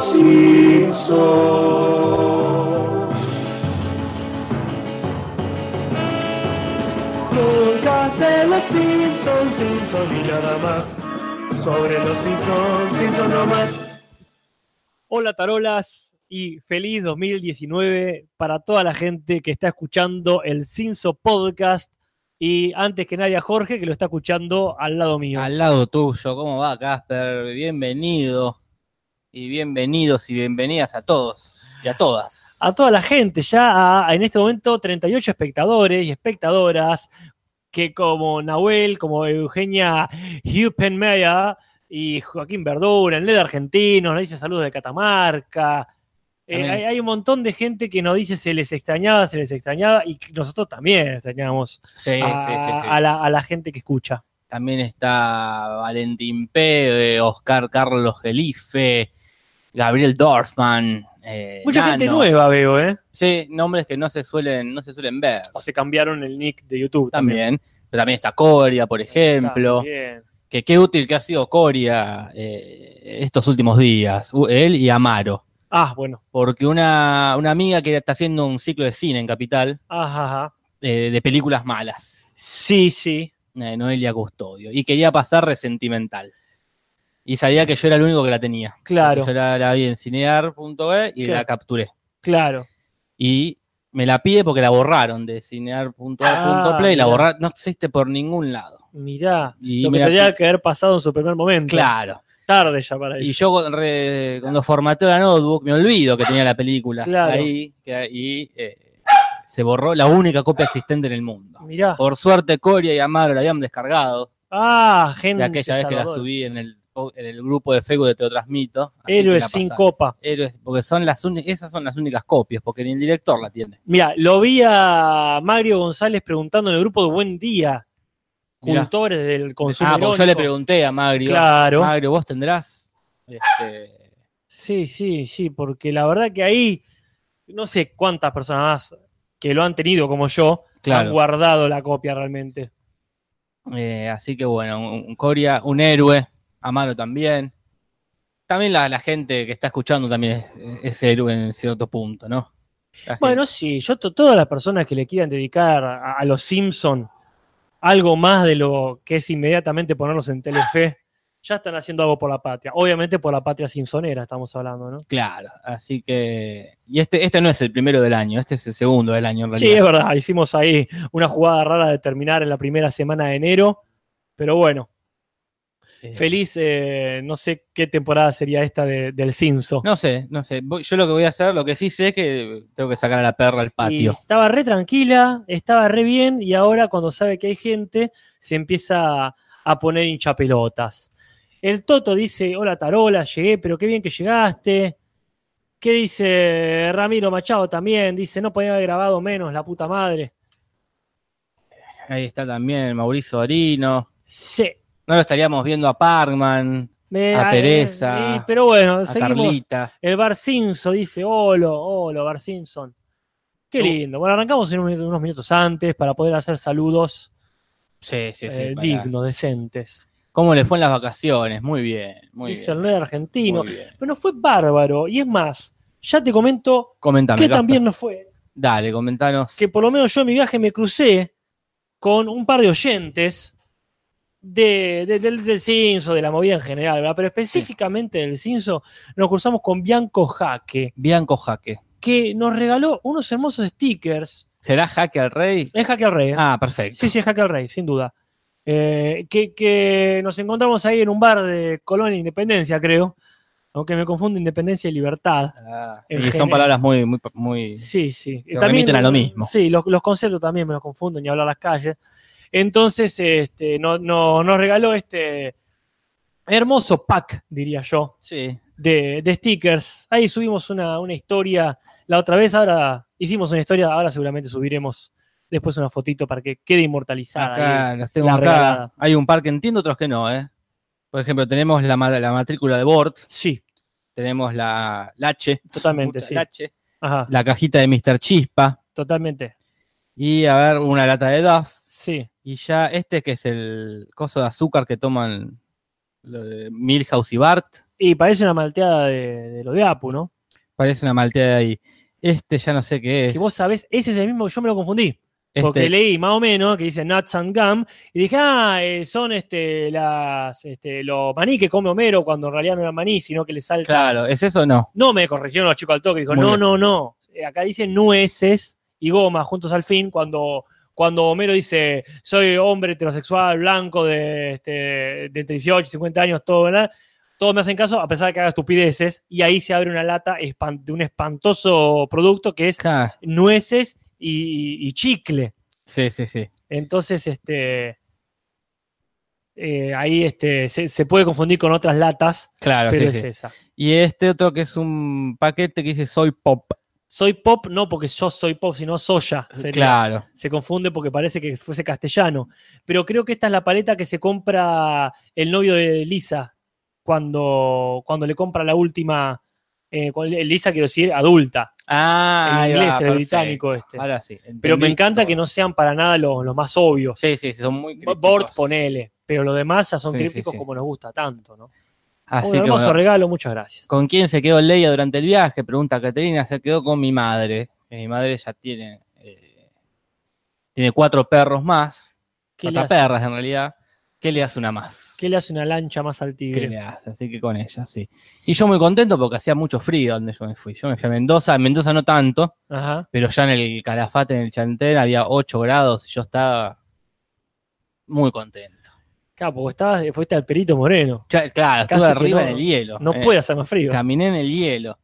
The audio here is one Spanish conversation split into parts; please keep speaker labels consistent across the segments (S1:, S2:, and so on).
S1: Simpsons. Podcast de los Simpsons, Simpsons y nada más. Sobre los Simpsons, Simpsons no más.
S2: Hola tarolas y feliz 2019 para toda la gente que está escuchando el Cinso Podcast y antes que nadie a Jorge que lo está escuchando al lado mío.
S3: Al lado tuyo, ¿cómo va, Casper? Bienvenido. Y bienvenidos y bienvenidas a todos y a todas.
S2: A toda la gente, ya a- en este momento 38 espectadores y espectadoras que como Nahuel, como Eugenia Huppenmeyer y Joaquín Verdura, el LED argentino, nos dice saludos de Catamarca. Eh, hay, hay un montón de gente que nos dice se les extrañaba, se les extrañaba y nosotros también extrañamos
S3: Sí,
S2: a,
S3: sí, sí, sí.
S2: a la, a la gente que escucha.
S3: También está Valentín P., Oscar Carlos Gelife, Gabriel Dorfman. eh,
S2: Mucha gente nueva veo, ¿eh?
S3: Sí, nombres que no se suelen, no se suelen ver.
S2: O se cambiaron el nick de YouTube
S3: También. Pero también está Coria, por ejemplo.
S2: También.
S3: Que qué útil que ha sido Coria eh, estos últimos días. Él y Amaro.
S2: Ah, bueno.
S3: Porque una, una amiga que está haciendo un ciclo de cine en Capital
S2: Ajá, ajá.
S3: eh, de películas malas.
S2: Sí, sí.
S3: eh, Noelia Custodio. Y quería pasar resentimental. Y sabía que yo era el único que la tenía.
S2: Claro.
S3: Yo la, la vi en cinear.e y
S2: Claro.
S3: la capturé.
S2: Claro.
S3: Y me la pide porque la borraron de cinear.e.play.
S2: Ah,
S3: la borraron, no existe por ningún lado.
S2: Mirá.
S3: Y
S2: lo que tendría que haber pasado en su primer momento.
S3: Claro.
S2: Tarde ya para
S3: Y
S2: eso.
S3: yo con- re- cuando formateo la notebook me olvido que tenía la película
S2: Claro.
S3: ahí y eh, se borró la única copia existente en el mundo.
S2: Mirá.
S3: Por suerte Coria y Amaro la habían descargado
S2: Ah, gente.
S3: de aquella vez que la subí en el, en el grupo de Facebook de Te lo transmito.
S2: Héroes sin copa.
S3: Héroes, porque son las esas son las únicas copias, porque ni el director la tiene.
S2: Mira, lo vi a Mario González preguntando en el grupo de Buen Día,
S3: Mirá.
S2: cultores del consumo.
S3: Ah, porque yo le pregunté a Magrio.
S2: Claro.
S3: Magrio, vos tendrás. Este,
S2: Sí, sí, sí, porque la verdad que ahí no sé cuántas personas más que lo han tenido como yo han guardado la copia realmente.
S3: Eh, así que bueno, un, un Coria, un héroe, Amaro también. También la, la gente que está escuchando también es, es héroe en cierto punto, ¿no?
S2: Bueno, sí, yo to- todas las personas que le quieran dedicar a, a los Simpson algo más de lo que es inmediatamente ponerlos en Telefe, ya están haciendo algo por la patria. Obviamente por la patria simpsonera estamos hablando, ¿no?
S3: Claro, así que. Y este, este no es el primero del año, este es el segundo del año en
S2: Sí, es
S3: realidad.
S2: verdad, hicimos ahí una jugada rara de terminar en la primera semana de enero, pero bueno,
S3: Eh,
S2: feliz, eh, no sé qué temporada sería esta de- del Cinso.
S3: No sé, no sé. Voy- Yo lo que voy a hacer, lo que sí sé es que tengo que sacar a la perra al
S2: Y
S3: patio.
S2: estaba re tranquila, estaba re bien, y ahora cuando sabe que hay gente, se empieza a poner hinchapelotas. El Toto dice, hola Tarola, llegué, pero qué bien que llegaste. ¿Qué dice Ramiro Machado también? Dice, no podía haber grabado menos, la puta madre.
S3: Ahí está también Mauricio Arino.
S2: Sí.
S3: No lo estaríamos viendo a Parkman,
S2: Me-
S3: A Teresa,
S2: eh, pero bueno,
S3: a
S2: seguimos.
S3: Carlita.
S2: El Bar Simpson dice, holo, holo, Bar Simpson. Qué lindo. Bueno, arrancamos en un unos minutos antes para poder hacer saludos
S3: Sí, sí, sí.
S2: eh, dignos, decentes.
S3: ¿Cómo le fue en las vacaciones? Muy bien, muy
S2: dice el
S3: bien.
S2: nerd argentino.
S3: muy bien.
S2: Pero no fue bárbaro. Y es más, ya te comento
S3: Comentame.
S2: que también no fue.
S3: Dale, comentanos.
S2: Que por lo menos yo en mi viaje me crucé con un par de oyentes de, de- del, del Cinso, de la movida en general, ¿verdad? Pero específicamente del Cinso, nos cruzamos con Bianco Jaque,
S3: Bianco Jaque.
S2: que nos regaló unos hermosos stickers.
S3: ¿Será Jaque al Rey?
S2: Es Jaque al Rey. ¿eh?
S3: Ah, perfecto.
S2: Sí, sí, es Jaque al Rey, sin duda. Eh, que, que nos encontramos ahí en un bar de Colonia Independencia, creo. Aunque me confundo Independencia y Libertad.
S3: Ah, sí, son
S2: general.
S3: palabras muy, muy, muy.
S2: Sí, sí.
S3: Que remiten a lo mismo.
S2: Sí, los, los conceptos también me los confundo, ni hablar las calles. Entonces, este, no, no- nos regaló este hermoso pack, diría yo,
S3: Sí.
S2: de, de stickers. Ahí subimos una, una historia la otra vez, ahora hicimos una historia, ahora seguramente subiremos después una fotito para que quede inmortalizada.
S3: Acá
S2: ahí.
S3: los tengo
S2: la
S3: acá. Hay un par que entiendo, otros que no, ¿eh? Por ejemplo, tenemos la, la matrícula de Bort,
S2: Sí,
S3: tenemos la, la H,
S2: totalmente, sí.
S3: la, H,
S2: Ajá,
S3: la cajita de Mr. Chispa
S2: totalmente.
S3: y a ver, una lata de Duff.
S2: Sí,
S3: Y ya este que es el coso de azúcar que toman Milhouse y Bart.
S2: Y parece una malteada de, de lo de Apu, ¿no?
S3: Parece una malteada ahí. Este ya no sé qué es.
S2: Que vos sabés, ese es el mismo, yo me lo confundí. Porque
S3: Este-
S2: leí más o menos que dice nuts and gum y dije, ah, eh, son este, las, este, los maní que come Homero cuando en realidad no eran maní, sino que le salta.
S3: Claro, ¿es eso o no?
S2: No me corrigieron los chicos al toque, dijo,
S3: Muy
S2: no,
S3: bien.
S2: no, no. Eh, Acá dice nueces y goma juntos al fin cuando, cuando Homero dice, soy hombre heterosexual, blanco, de, este, de entre 18 y 50 años, todo, ¿verdad? Todos me hacen caso a pesar de que haga estupideces y ahí se abre una lata de un espantoso producto que es nueces y, y chicle.
S3: Sí, sí, sí.
S2: Entonces, este. eh, ahí este, se, se puede confundir con otras latas,
S3: Claro,
S2: pero
S3: sí,
S2: es
S3: sí.
S2: esa.
S3: Y este otro que es un paquete que dice soy pop.
S2: Soy pop, no porque yo soy pop, sino soya. sería.
S3: Claro.
S2: Se confunde porque parece que fuese castellano. Pero creo que esta es la paleta que se compra el novio de Lisa cuando, cuando le compra la última. eh, Lisa, quiero decir, adulta.
S3: Ah,
S2: En inglés,
S3: va,
S2: el británico este.
S3: Ahora sí.
S2: Pero me encanta
S3: todo.
S2: que no sean para nada los, los más obvios.
S3: Sí, sí, son muy
S2: Bort,
S3: crípticos.
S2: ponele. Pero los demás ya son
S3: Sí, sí,
S2: crípticos
S3: sí.
S2: como nos gusta tanto, ¿no?
S3: Así
S2: Un hermoso regalo, muchas gracias.
S3: ¿Con quién se quedó Leia durante el viaje? Pregunta Caterina. Se quedó con mi madre. Eh, Mi madre ya tiene, eh, tiene cuatro perros más.
S2: ¿Qué
S3: Cuatro perras en realidad. ¿Qué le hace una más?
S2: qué le hace una lancha más al
S3: ¿Qué
S2: tigre?
S3: le hace? Así que con ella, sí. Y yo muy contento porque hacía mucho frío donde yo me fui. Yo me fui a Mendoza. En Mendoza no tanto,
S2: Ajá.
S3: pero ya en el Calafate, en el Chantén, había 8 grados y yo estaba muy contento.
S2: Claro, porque estabas, fuiste al Perito Moreno.
S3: Claro,
S2: Casi
S3: estuve arriba
S2: no-
S3: en el hielo.
S2: No
S3: Eh,
S2: puede hacer más frío.
S3: Caminé en el hielo.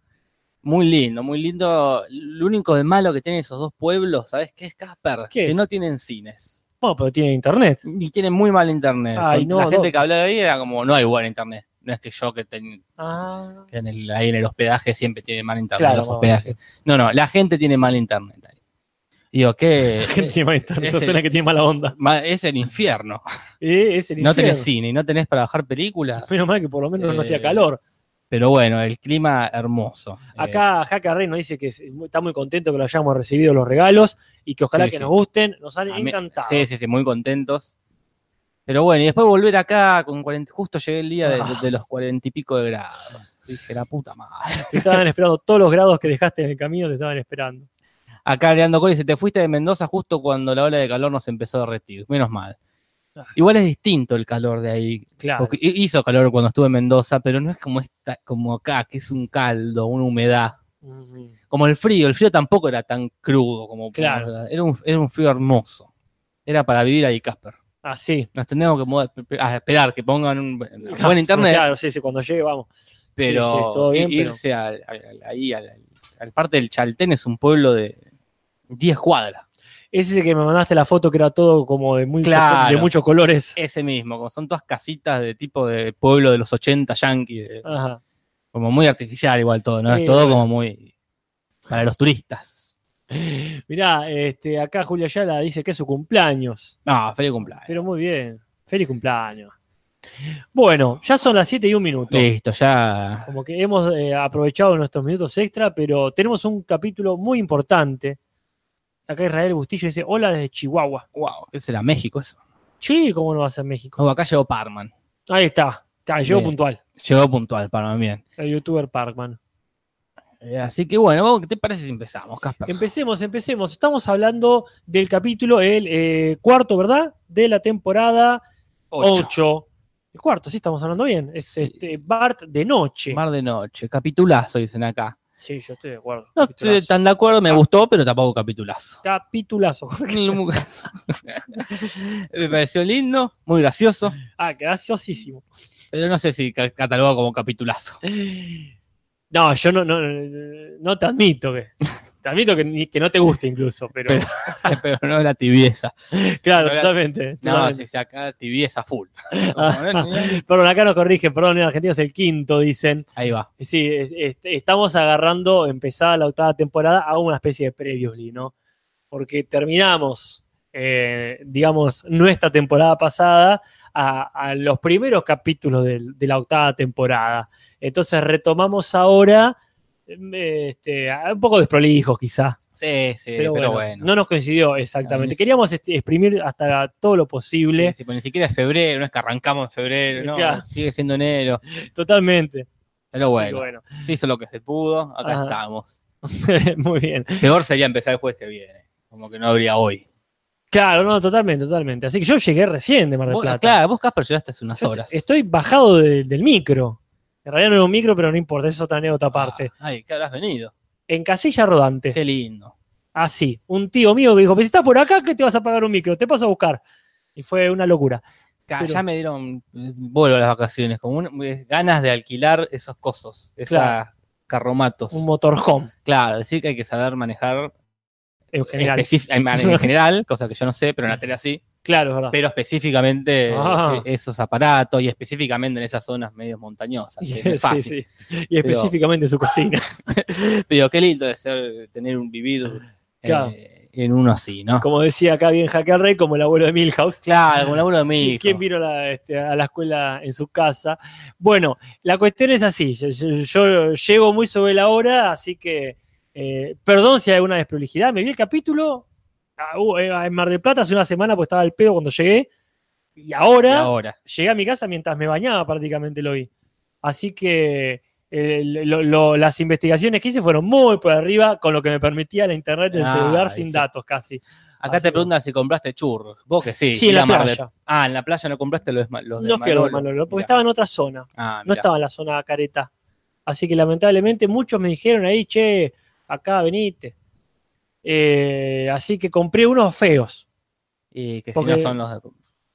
S3: Muy lindo, muy lindo. Lo único de malo que tienen esos dos pueblos, ¿sabes qué es, Casper?
S2: ¿Qué
S3: que
S2: es?
S3: no tienen cines.
S2: Bueno, pero tiene internet.
S3: Y tienen muy mal internet.
S2: Ay, no,
S3: la gente
S2: no.
S3: que hablaba de ahí era como, no hay buen internet. No es que yo que, ten-
S2: Ah,
S3: que en el- ahí en el hospedaje siempre tiene mal internet
S2: claro.
S3: los hospedajes. No, no, la gente tiene mal internet. Digo, ¿qué?
S2: Tiene mal internet,
S3: es
S2: eso
S3: el-
S2: suena que tiene mala onda.
S3: Es el infierno.
S2: Eh, es el
S3: No tenés cine y no tenés para bajar películas.
S2: Menos mal que por lo menos no hacía
S3: Eh,
S2: calor.
S3: Pero bueno, el clima hermoso. Eh,
S2: Acá Jaca Rey nos dice que es- está muy contento que lo hayamos recibido los regalos y que ojalá
S3: Sí,
S2: que
S3: sí.
S2: nos gusten. Nos han encantado.
S3: Sí, sí, sí, muy contentos. Pero bueno, y después volver acá con 40, justo llegué el día de,
S2: Ah.
S3: de los cuarenta y pico de grados. Dije, la puta madre.
S2: Te estaban esperando todos los grados que dejaste en el camino, te estaban esperando.
S3: Acá Leandro Cori, se te fuiste de Mendoza justo cuando la ola de calor nos empezó a derretir. Menos mal.
S2: Ah.
S3: Igual es distinto el calor de ahí.
S2: Claro.
S3: Porque hi- hizo calor cuando estuve en Mendoza, pero no es como esta, como acá, que es un caldo, una humedad. Como el frío, el frío tampoco era tan crudo como
S2: Claro.
S3: era un, era un frío hermoso. Era para vivir ahí, Casper.
S2: Así.
S3: Nos tenemos que mudar- a esperar que pongan un buen internet,
S2: Claro, sí, sí, cuando llegue vamos.
S3: pero,
S2: sí, sí, todo bien, pero-
S3: irse al- al- ahí al, al parte del Chaltén es un pueblo de 10 cuadras.
S2: Ese es el que me mandaste la foto que era todo como de, muy,
S3: Claro.
S2: de muchos colores.
S3: Ese mismo, como son todas casitas de tipo de pueblo de los 80 yanqui, de-
S2: Ajá.
S3: como muy artificial igual todo, ¿no?
S2: Sí,
S3: es todo como muy para los turistas.
S2: Mirá, este, acá Julia Yala dice que es su cumpleaños.
S3: No, feliz cumpleaños.
S2: Pero muy bien. Feliz cumpleaños. Bueno, ya son las 7 y un minuto.
S3: Listo, ya.
S2: Como que hemos eh, aprovechado nuestros minutos extra, pero tenemos un capítulo muy importante. Acá Israel Bustillo dice, hola desde Chihuahua.
S3: Wow, ¿qué será? México eso.
S2: Sí, ¿cómo no va a ser México?
S3: Acá llegó Parman.
S2: Ahí está. Acá, llegó
S3: Bien.
S2: puntual.
S3: Llegó puntual, Parman, bien.
S2: El youtuber Parkman.
S3: Eh, así que bueno, ¿qué te parece si empezamos, Casper?
S2: Empecemos, empecemos. Estamos hablando del capítulo, el eh, cuarto, ¿verdad? De la temporada
S3: Ocho.
S2: 8. El cuarto, sí, estamos hablando bien. Es este, Bart de noche.
S3: Mar de noche, capitulazo, dicen acá.
S2: Sí, yo estoy de acuerdo.
S3: No estoy tan de acuerdo, me gustó, pero tampoco capitulazo.
S2: Capitulazo.
S3: me pareció lindo, muy gracioso,
S2: ah, graciosísimo.
S3: pero no sé si ca- catalogo como capitulazo.
S2: No, yo no, no, no te admito que. Te admito que, ni- que no te guste incluso, pero.
S3: Pero- pero no la tibieza.
S2: claro,
S3: no
S2: totalmente.
S3: No,
S2: totalmente.
S3: si se acá tibieza full.
S2: Perdón, acá nos corrige, perdón, en Argentina es el quinto, dicen.
S3: Ahí va.
S2: Sí, es- es- estamos agarrando, empezada la octava temporada, a una especie de previously, ¿no? Porque terminamos, eh, digamos, nuestra temporada pasada a, a los primeros capítulos del- de la octava temporada. Entonces retomamos ahora, eh, este, un poco desprolijos quizá,
S3: Sí, sí,
S2: pero,
S3: pero,
S2: bueno,
S3: bueno.
S2: no nos coincidió exactamente. Queríamos este, exprimir hasta todo lo posible,
S3: Sí, sí, pero ni siquiera es febrero, no es que arrancamos en febrero, no,
S2: Claro.
S3: sigue siendo enero.
S2: totalmente.
S3: Pero
S2: que
S3: bueno, se hizo lo que se pudo, acá
S2: Ajá.
S3: estamos.
S2: Muy bien.
S3: Peor sería empezar el jueves que viene, como que no habría hoy.
S2: Claro, no, totalmente, totalmente. Así que yo llegué recién de Mar del
S3: Vos-
S2: Plata.
S3: claro, vos Casper llegaste hace unas horas.
S2: Estoy bajado de- del micro. En realidad no era un micro, pero no importa, esa es otra anécdota aparte.
S3: Ah, ay, ¿qué habrás venido?
S2: En casilla rodante.
S3: Qué lindo.
S2: Así, un tío mío que dijo, pues si estás por acá, que te vas a pagar un micro, te paso a buscar. Y fue una locura.
S3: Ca-
S2: Pero-
S3: Ya me dieron, eh, vuelvo a las vacaciones, como un- eh, ganas de alquilar esos cosos, esos
S2: Claro.
S3: carromatos.
S2: Un motorhome,
S3: Claro, decir que hay que saber manejar
S2: en general.
S3: en en general, cosa que yo no sé, pero en la tele sí,
S2: Claro, es verdad.
S3: pero específicamente
S2: Ah.
S3: eh, esos aparatos y específicamente en esas zonas medio montañosas. es
S2: Sí,
S3: fácil.
S2: sí. Y específicamente su cocina.
S3: Pero qué lindo de ser, tener un vivir eh, en uno así, ¿no?
S2: Como decía acá bien Jaque al Rey, como el abuelo de Milhouse.
S3: Claro, como laburo de mi
S2: ¿Qui-
S3: hijo.
S2: ¿Quién vino a la, este, a la escuela en su casa? Bueno, la cuestión es así. Yo, yo- yo llego muy sobre la hora, así que eh, perdón si hay alguna desprolijidad. Me vi el capítulo uh, eh, en Mar del Plata hace una semana, porque estaba al pedo cuando llegué. Y
S3: Y
S2: ahora, llegué a mi casa mientras me bañaba, prácticamente lo vi. Así que eh, lo- lo- las investigaciones que hice fueron muy por arriba con lo que me permitía la internet del
S3: Ah,
S2: celular sin
S3: sí.
S2: datos casi.
S3: Acá
S2: Así
S3: te preguntan si compraste churros. Vos que sí.
S2: Sí, en la
S3: a Mar del-
S2: playa.
S3: Ah, en la playa no compraste los, los de
S2: No fui a lo de
S3: Manolo.
S2: Porque
S3: Mirá.
S2: estaba en otra zona.
S3: Ah,
S2: no estaba en la zona careta. Así que lamentablemente muchos me dijeron ahí, che, acá venite. Eh, así que compré unos feos.
S3: Y que si
S2: Porque-
S3: no son los de...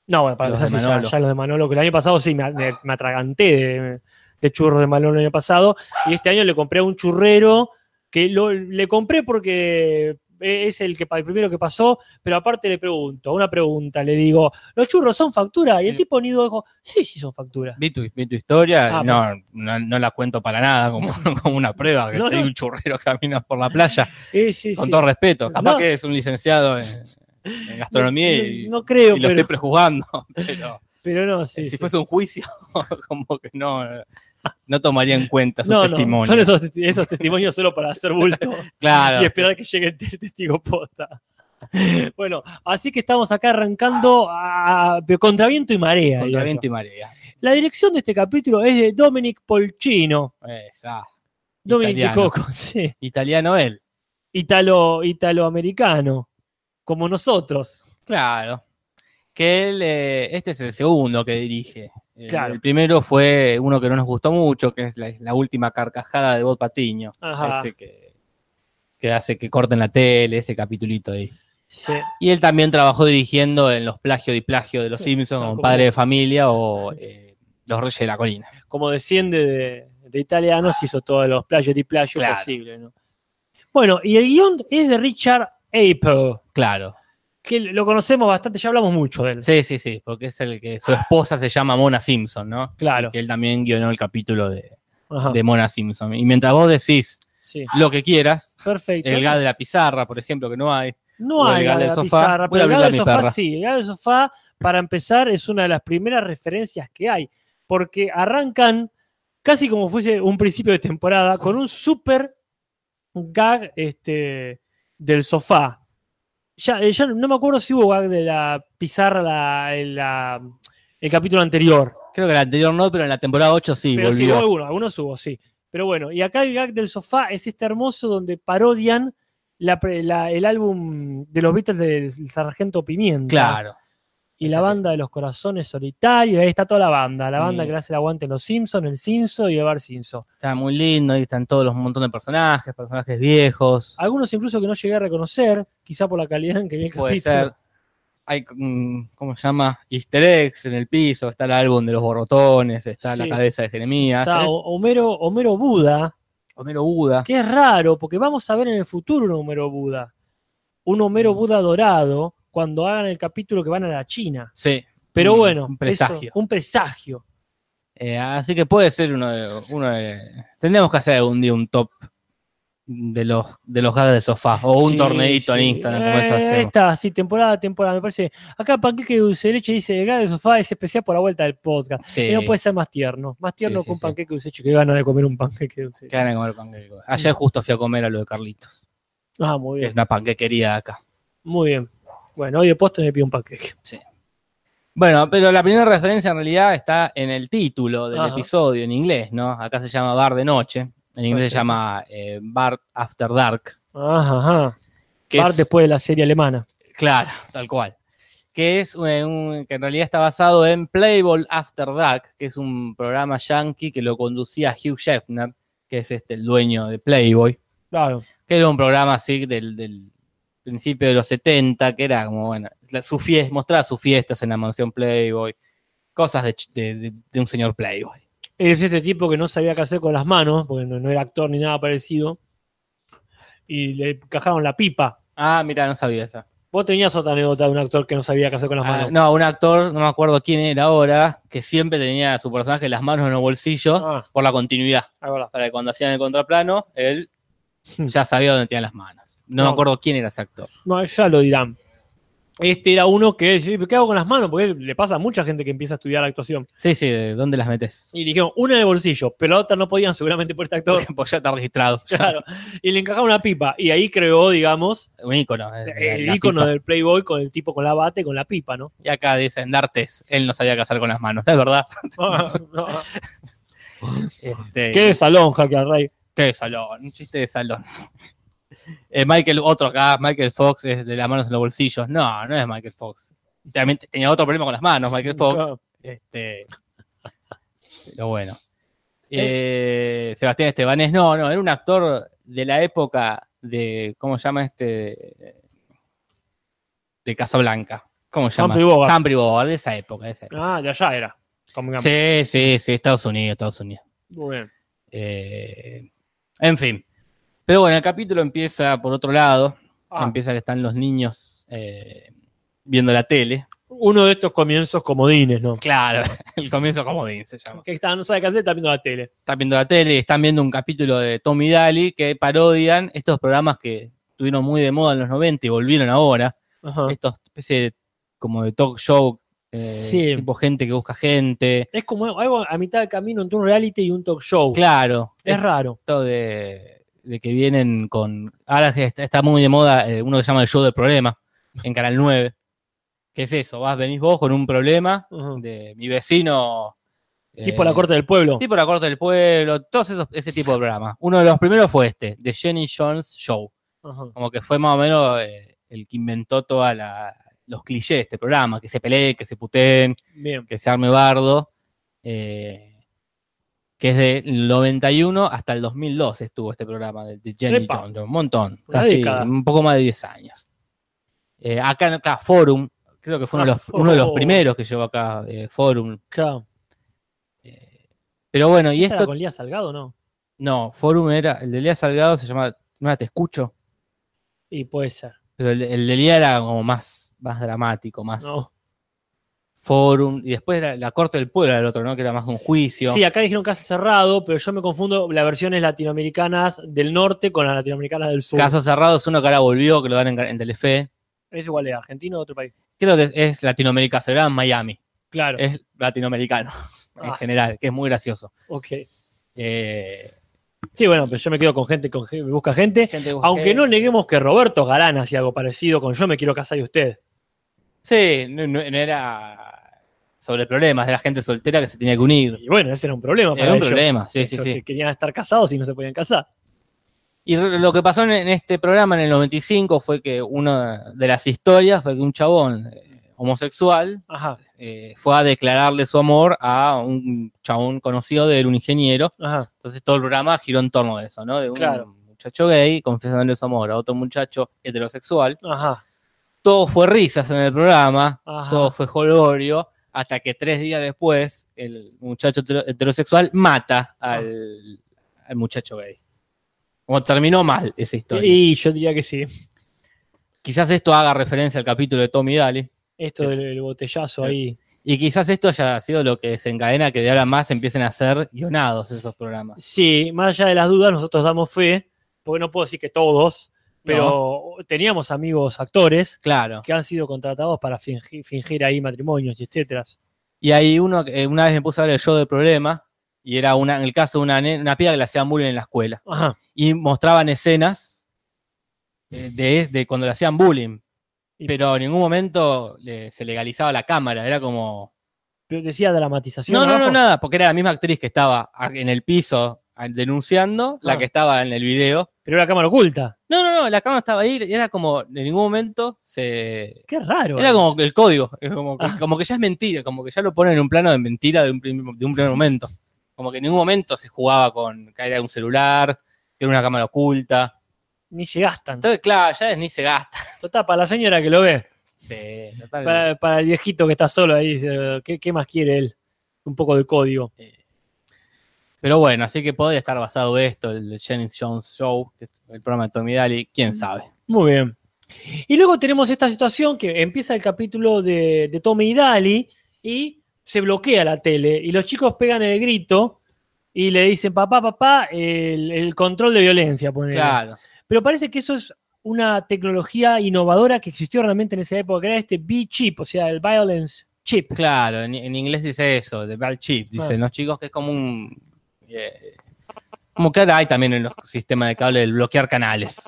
S2: No, bueno, para
S3: Los
S2: ya, los de Manolo, que el año pasado sí me, me- me atraganté de, de churros de Manolo el año pasado. Y este año le compré a un churrero que lo- le compré porque es el, que, el primero que pasó, pero aparte le pregunto, una pregunta, le digo, ¿los churros son factura? Y el tipo ni dijo, sí, sí son factura.
S3: Vi tu, vi tu historia,
S2: Ah,
S3: no, no, no la cuento para nada como, como una prueba, que
S2: No,
S3: hay un churrero camina por la playa,
S2: sí,
S3: con
S2: sí.
S3: todo respeto. Capaz que es un licenciado en, en gastronomía y,
S2: no, no creo,
S3: y lo
S2: pero,
S3: estoy prejuzgando, pero
S2: pero no, sí.
S3: si
S2: sí.
S3: fuese un juicio, como que no, no tomaría en cuenta su
S2: no,
S3: testimonio.
S2: no, son esos, testi- esos testimonios solo para hacer bulto
S3: claro,
S2: y esperar que llegue el te- testigo posta. Bueno, así que estamos acá arrancando a, contra viento y marea.
S3: contra viento y marea.
S2: La dirección de este capítulo es de Dominic Polchino.
S3: Esa.
S2: Dominic
S3: Italiano.
S2: Coco, sí.
S3: Italiano él.
S2: Italo, italoamericano, como nosotros.
S3: Claro. Que él, eh, este es el segundo que dirige. El-
S2: Claro.
S3: El primero fue uno que no nos gustó mucho, que es la, la última carcajada de Bob Patiño.
S2: Ajá.
S3: Ese que, que hace que corten la tele, ese capitulito ahí.
S2: Sí.
S3: Y él también trabajó dirigiendo en los plagio y plagio de los
S2: Sí,
S3: Simpsons, como Padre de Familia o eh, Los Reyes de la Colina.
S2: como desciende de, de italianos, hizo todos los playos y
S3: Claro.
S2: posibles. ¿no? Bueno, y el guion es de Richard Apel,
S3: Claro.
S2: Que lo conocemos bastante, ya hablamos mucho de él.
S3: Sí, sí, sí, porque es el que su esposa se llama Mona Simpson, ¿no?
S2: Claro.
S3: Y que él también guionó el capítulo de, de Mona Simpson. Y mientras vos decís
S2: sí,
S3: lo que quieras,
S2: perfecto.
S3: el gas de la pizarra, por ejemplo, que no hay.
S2: no
S3: o el
S2: hay
S3: gas
S2: de la
S3: sofá.
S2: pizarra, pero el gas del sofá
S3: perra.
S2: sí. El gas del sofá, para empezar, es una de las primeras referencias que hay, porque arrancan casi como fuese un principio de temporada con un super gag este, del sofá. Ya, eh, ya no me acuerdo si hubo gag de la pizarra la- la- el capítulo anterior.
S3: Creo que el anterior no, pero en la temporada 8 sí,
S2: pero sí
S3: volvió.
S2: hubo algunos, algunos hubo, sí. Pero bueno, y acá el gag del sofá es este hermoso donde parodian la la- el álbum de los Beatles del Sargento Pimienta.
S3: claro.
S2: Y la banda de los corazones solitarios, ahí está toda la banda. La banda que le hace el aguante los Simpsons, el Cinso y el Bar Simpson.
S3: Está muy lindo, ahí están todos los un montón de personajes, personajes viejos.
S2: Algunos incluso que no llegué a reconocer, quizá por la calidad en que vi el
S3: Puede
S2: capítulo.
S3: ser. Hay, mm, ¿cómo se llama? Easter eggs en el piso, está el álbum de los borrotones, está la cabeza de Jeremías.
S2: Está
S3: es
S2: Ho- Homero, Homero Buda,
S3: Homero Buda.
S2: que es raro, porque vamos a ver en el futuro un Homero Buda. Un Homero
S3: Mm.
S2: Buda dorado cuando hagan el capítulo que van a la China.
S3: Sí.
S2: Pero
S3: Un-
S2: bueno,
S3: un presagio.
S2: eso, un presagio.
S3: Eh, así que puede ser uno de, uno de- Tendríamos que hacer algún día un top de los, de los gags de sofá o un
S2: Sí,
S3: torneito en. Instagram, como eso
S2: Eh. Está, sí, temporada a temporada, me parece. Acá Panqueque de dulce de leche dice, el gag de sofá es especial por la vuelta del podcast.
S3: Sí,
S2: Y no puede ser más tierno. Más tierno
S3: sí.
S2: panqueque de dulce de leche. Que gana de comer un panqueque de dulce de
S3: que van a comer panqueque. Ayer justo fui a comer a lo de Carlitos,
S2: Ah, muy
S3: que es
S2: bien.
S3: una panquequería de acá.
S2: Muy bien. Bueno, hoy de postre me pido un panqueque.
S3: Bueno, pero la primera referencia en realidad está en el título del
S2: Ajá.
S3: episodio en inglés, ¿no? Acá se llama Bar de Noche. En inglés se llama eh, Bar After Dark.
S2: Ajá, ajá.
S3: Que es-
S2: después de la serie alemana.
S3: Claro, tal cual. Que es eh, un- que en realidad está basado en Playboy After Dark, que es un programa yankee que lo conducía Hugh Hefner, que es este el dueño de Playboy,
S2: Claro.
S3: que era un programa así del, del principio de los 70, que era como, bueno, la- su fiesta, mostraba sus fiestas en la mansión Playboy, cosas de, un señor Playboy.
S2: Es este tipo que no sabía qué hacer con las manos, porque no, no era actor ni nada parecido. Y le encajaron la pipa.
S3: Ah, mira, no sabía esa.
S2: Vos tenías otra anécdota de un actor que no sabía qué hacer con las
S3: Ah,
S2: manos.
S3: no, un actor, no me acuerdo quién era ahora, que siempre tenía a su personaje las manos en los bolsillos
S2: Ah,
S3: por la continuidad. para que cuando hacían el contraplano, él ya sabía dónde tenía las manos. No,
S2: No.
S3: me acuerdo quién era ese actor.
S2: No, ya lo dirán. Este era uno que ¿qué hago con las manos? Porque le pasa a mucha gente que empieza a estudiar actuación.
S3: Sí, sí, ¿de dónde las metes?
S2: Y dijeron, una de bolsillo, pero la otra no podían seguramente por este actor.
S3: Pues ya está registrado.
S2: Claro. Y le encajaba una pipa. Y ahí creó, digamos,
S3: Un ícono. eh,
S2: el
S3: la
S2: icono
S3: pipa.
S2: del Playboy con el tipo con la bate, con la pipa, ¿no?
S3: Y acá dicen, Dartes, él no sabía qué hacer con las manos. Es verdad.
S2: No.
S3: Este,
S2: Qué de salón, Jaque al Rey.
S3: qué de salón, un chiste de salón. Eh, Michael, otro acá, Michael Fox es de las manos en los bolsillos. No, no es Michael Fox. También tenía otro problema con las manos, Michael Fox.
S2: Claro.
S3: Este, pero bueno. Eh, Sebastián Estebanés, no, no, era un actor de la época de, ¿cómo se llama este? De Casablanca. ¿Cómo se llama?
S2: Humphrey Bogart.
S3: Humphrey Bogart, de esa época. de esa época.
S2: Ah, de allá era.
S3: Sí, sí, sí, Estados Unidos, Estados Unidos.
S2: Muy bien.
S3: Eh, en fin. Pero bueno, el capítulo empieza por otro lado.
S2: Ah,
S3: Empieza que están los niños eh, viendo la tele.
S2: uno de estos comienzos comodines, ¿no?
S3: Claro, el comienzo comodín se llama.
S2: Que está, no sabe qué hacer, está viendo la tele.
S3: están viendo la tele y están viendo un capítulo de Tommy Daly que parodian estos programas que estuvieron muy de moda en los 90 y volvieron ahora.
S2: Ajá.
S3: Estos especie de, como de talk show, eh,
S2: Sí.
S3: tipo gente que busca gente.
S2: Es como algo a mitad de camino entre un reality y un talk show.
S3: Claro,
S2: Es raro.
S3: esto de, de que vienen con. Ahora está, está muy de moda eh, uno que se llama el show del problema en Canal 9. ¿Qué es eso? Vas, venís vos con un problema de mi vecino.
S2: Tipo
S3: eh,
S2: la corte del pueblo.
S3: Tipo la corte del pueblo, todos esos, ese tipo de programas. Uno de los primeros fue este, The Jenny Jones Show. Como que fue más o menos eh, el que inventó todos los clichés de este programa, que se peleen, que se puteen,
S2: Bien.
S3: que se arme bardo. eh, que es del 91 hasta el 2002 estuvo este programa de, de Jenny
S2: Epa.
S3: Un montón, casi un poco más de 10 años. Eh, acá, acá, Forum, creo que fue uno, de
S2: Ah,
S3: los, uno de los primeros que llevó acá eh, Forum.
S2: Claro.
S3: Eh, pero bueno, y
S2: ¿Esa era
S3: esto
S2: con Lía Salgado no?
S3: No, Forum era, el de Lía Salgado se llama, no era Te Escucho,
S2: Y puede ser.
S3: pero el, el de Lía era como más, más dramático, más
S2: No.
S3: Forum, y después La Corte del Pueblo, era el otro, ¿no? Que era más un juicio.
S2: Sí, acá dijeron caso cerrado, pero yo me confundo las versiones latinoamericanas del norte con las latinoamericanas del sur.
S3: Caso cerrado es uno que ahora volvió, que lo dan en, en Telefe.
S2: ¿Es igual de argentino o otro país?
S3: Creo que es Latinoamérica, se graba en Miami.
S2: Claro.
S3: Es latinoamericano en
S2: Ah.
S3: general, que es muy gracioso.
S2: Ok.
S3: Eh,
S2: Sí, bueno, pero yo me quedo con gente con que busca gente.
S3: gente busca-
S2: Aunque no neguemos que Roberto Galán hacía algo parecido con Yo me quiero casar y usted.
S3: Sí, no, era sobre problemas de la gente soltera que se tenía que unir.
S2: Y bueno, ese era un problema para
S3: Era un
S2: ellos.
S3: problema, sí, sí, sí.
S2: que querían estar casados y no se podían casar.
S3: Y lo que pasó en, este programa en el 95 fue que una de las historias fue que un chabón eh, homosexual eh, fue a declararle su amor a un chabón conocido de él, un ingeniero.
S2: ajá.
S3: Entonces todo el programa giró en torno a eso, ¿no? De un
S2: Claro.
S3: muchacho gay confesándole su amor a otro muchacho heterosexual.
S2: Ajá.
S3: Todo fue risas en el programa,
S2: Ajá.
S3: todo fue jolgorio, hasta que tres días después el muchacho hetero- heterosexual mata
S2: Ah.
S3: al, al muchacho gay. Como terminó mal esa historia.
S2: Y yo diría que sí.
S3: Quizás esto haga referencia al capítulo de Tommy Daly.
S2: Esto del el botellazo ahí.
S3: Y quizás esto haya sido lo que desencadena que de ahora más empiecen a ser guionados esos programas.
S2: Sí, más allá de las dudas, nosotros damos fe, porque no puedo decir que todos, pero teníamos amigos actores
S3: Claro.
S2: que han sido contratados para fingir, fingir ahí matrimonios y etcétera.
S3: Y ahí uno, eh, una vez me puse a ver el show del problema, y era una, en el caso de una, una piba que le hacían bullying en la escuela.
S2: Ajá.
S3: Y mostraban escenas eh, de, de cuando le hacían bullying. pero en ningún momento le- se legalizaba la cámara, era como...
S2: Pero decía dramatización.
S3: No, no, no, nada, porque era la misma actriz que estaba en el piso denunciando, la
S2: Ah.
S3: que estaba en el video.
S2: Pero era cámara oculta.
S3: No, no, no, la cámara estaba ahí, y era como, en ningún momento se...
S2: Qué raro.
S3: Era
S2: eh.
S3: como el código, como, que-
S2: Ah.
S3: como que ya es mentira, como que ya lo ponen en un plano de mentira de un, prim- de un primer momento. Como que en ningún momento se jugaba con que era un celular, que era una cámara oculta.
S2: Ni se gastan.
S3: Entonces, claro, ya es- ni se gasta.
S2: Total, para la señora que lo ve.
S3: Sí, total.
S2: Para, para el viejito que está solo ahí. ¿Qué, qué más quiere él? Un poco de código.
S3: Pero bueno, así que podría estar basado esto, el Jenny Jones Show, que es el programa de Tommy Daly, quién sabe.
S2: Muy bien. Y luego tenemos esta situación que empieza el capítulo de, de Tommy y Daly y se bloquea la tele y los chicos pegan el grito y le dicen, papá, papá, el, el control de violencia. ponele.
S3: Claro.
S2: Pero parece que eso es una tecnología innovadora que existió realmente en esa época, que era este B-chip, o sea, el violence chip.
S3: Claro, en, en inglés dice eso, de bad chip, dicen
S2: Ah.
S3: los chicos que es como un... eh, como que ahora hay también en los sistemas de cable el bloquear canales.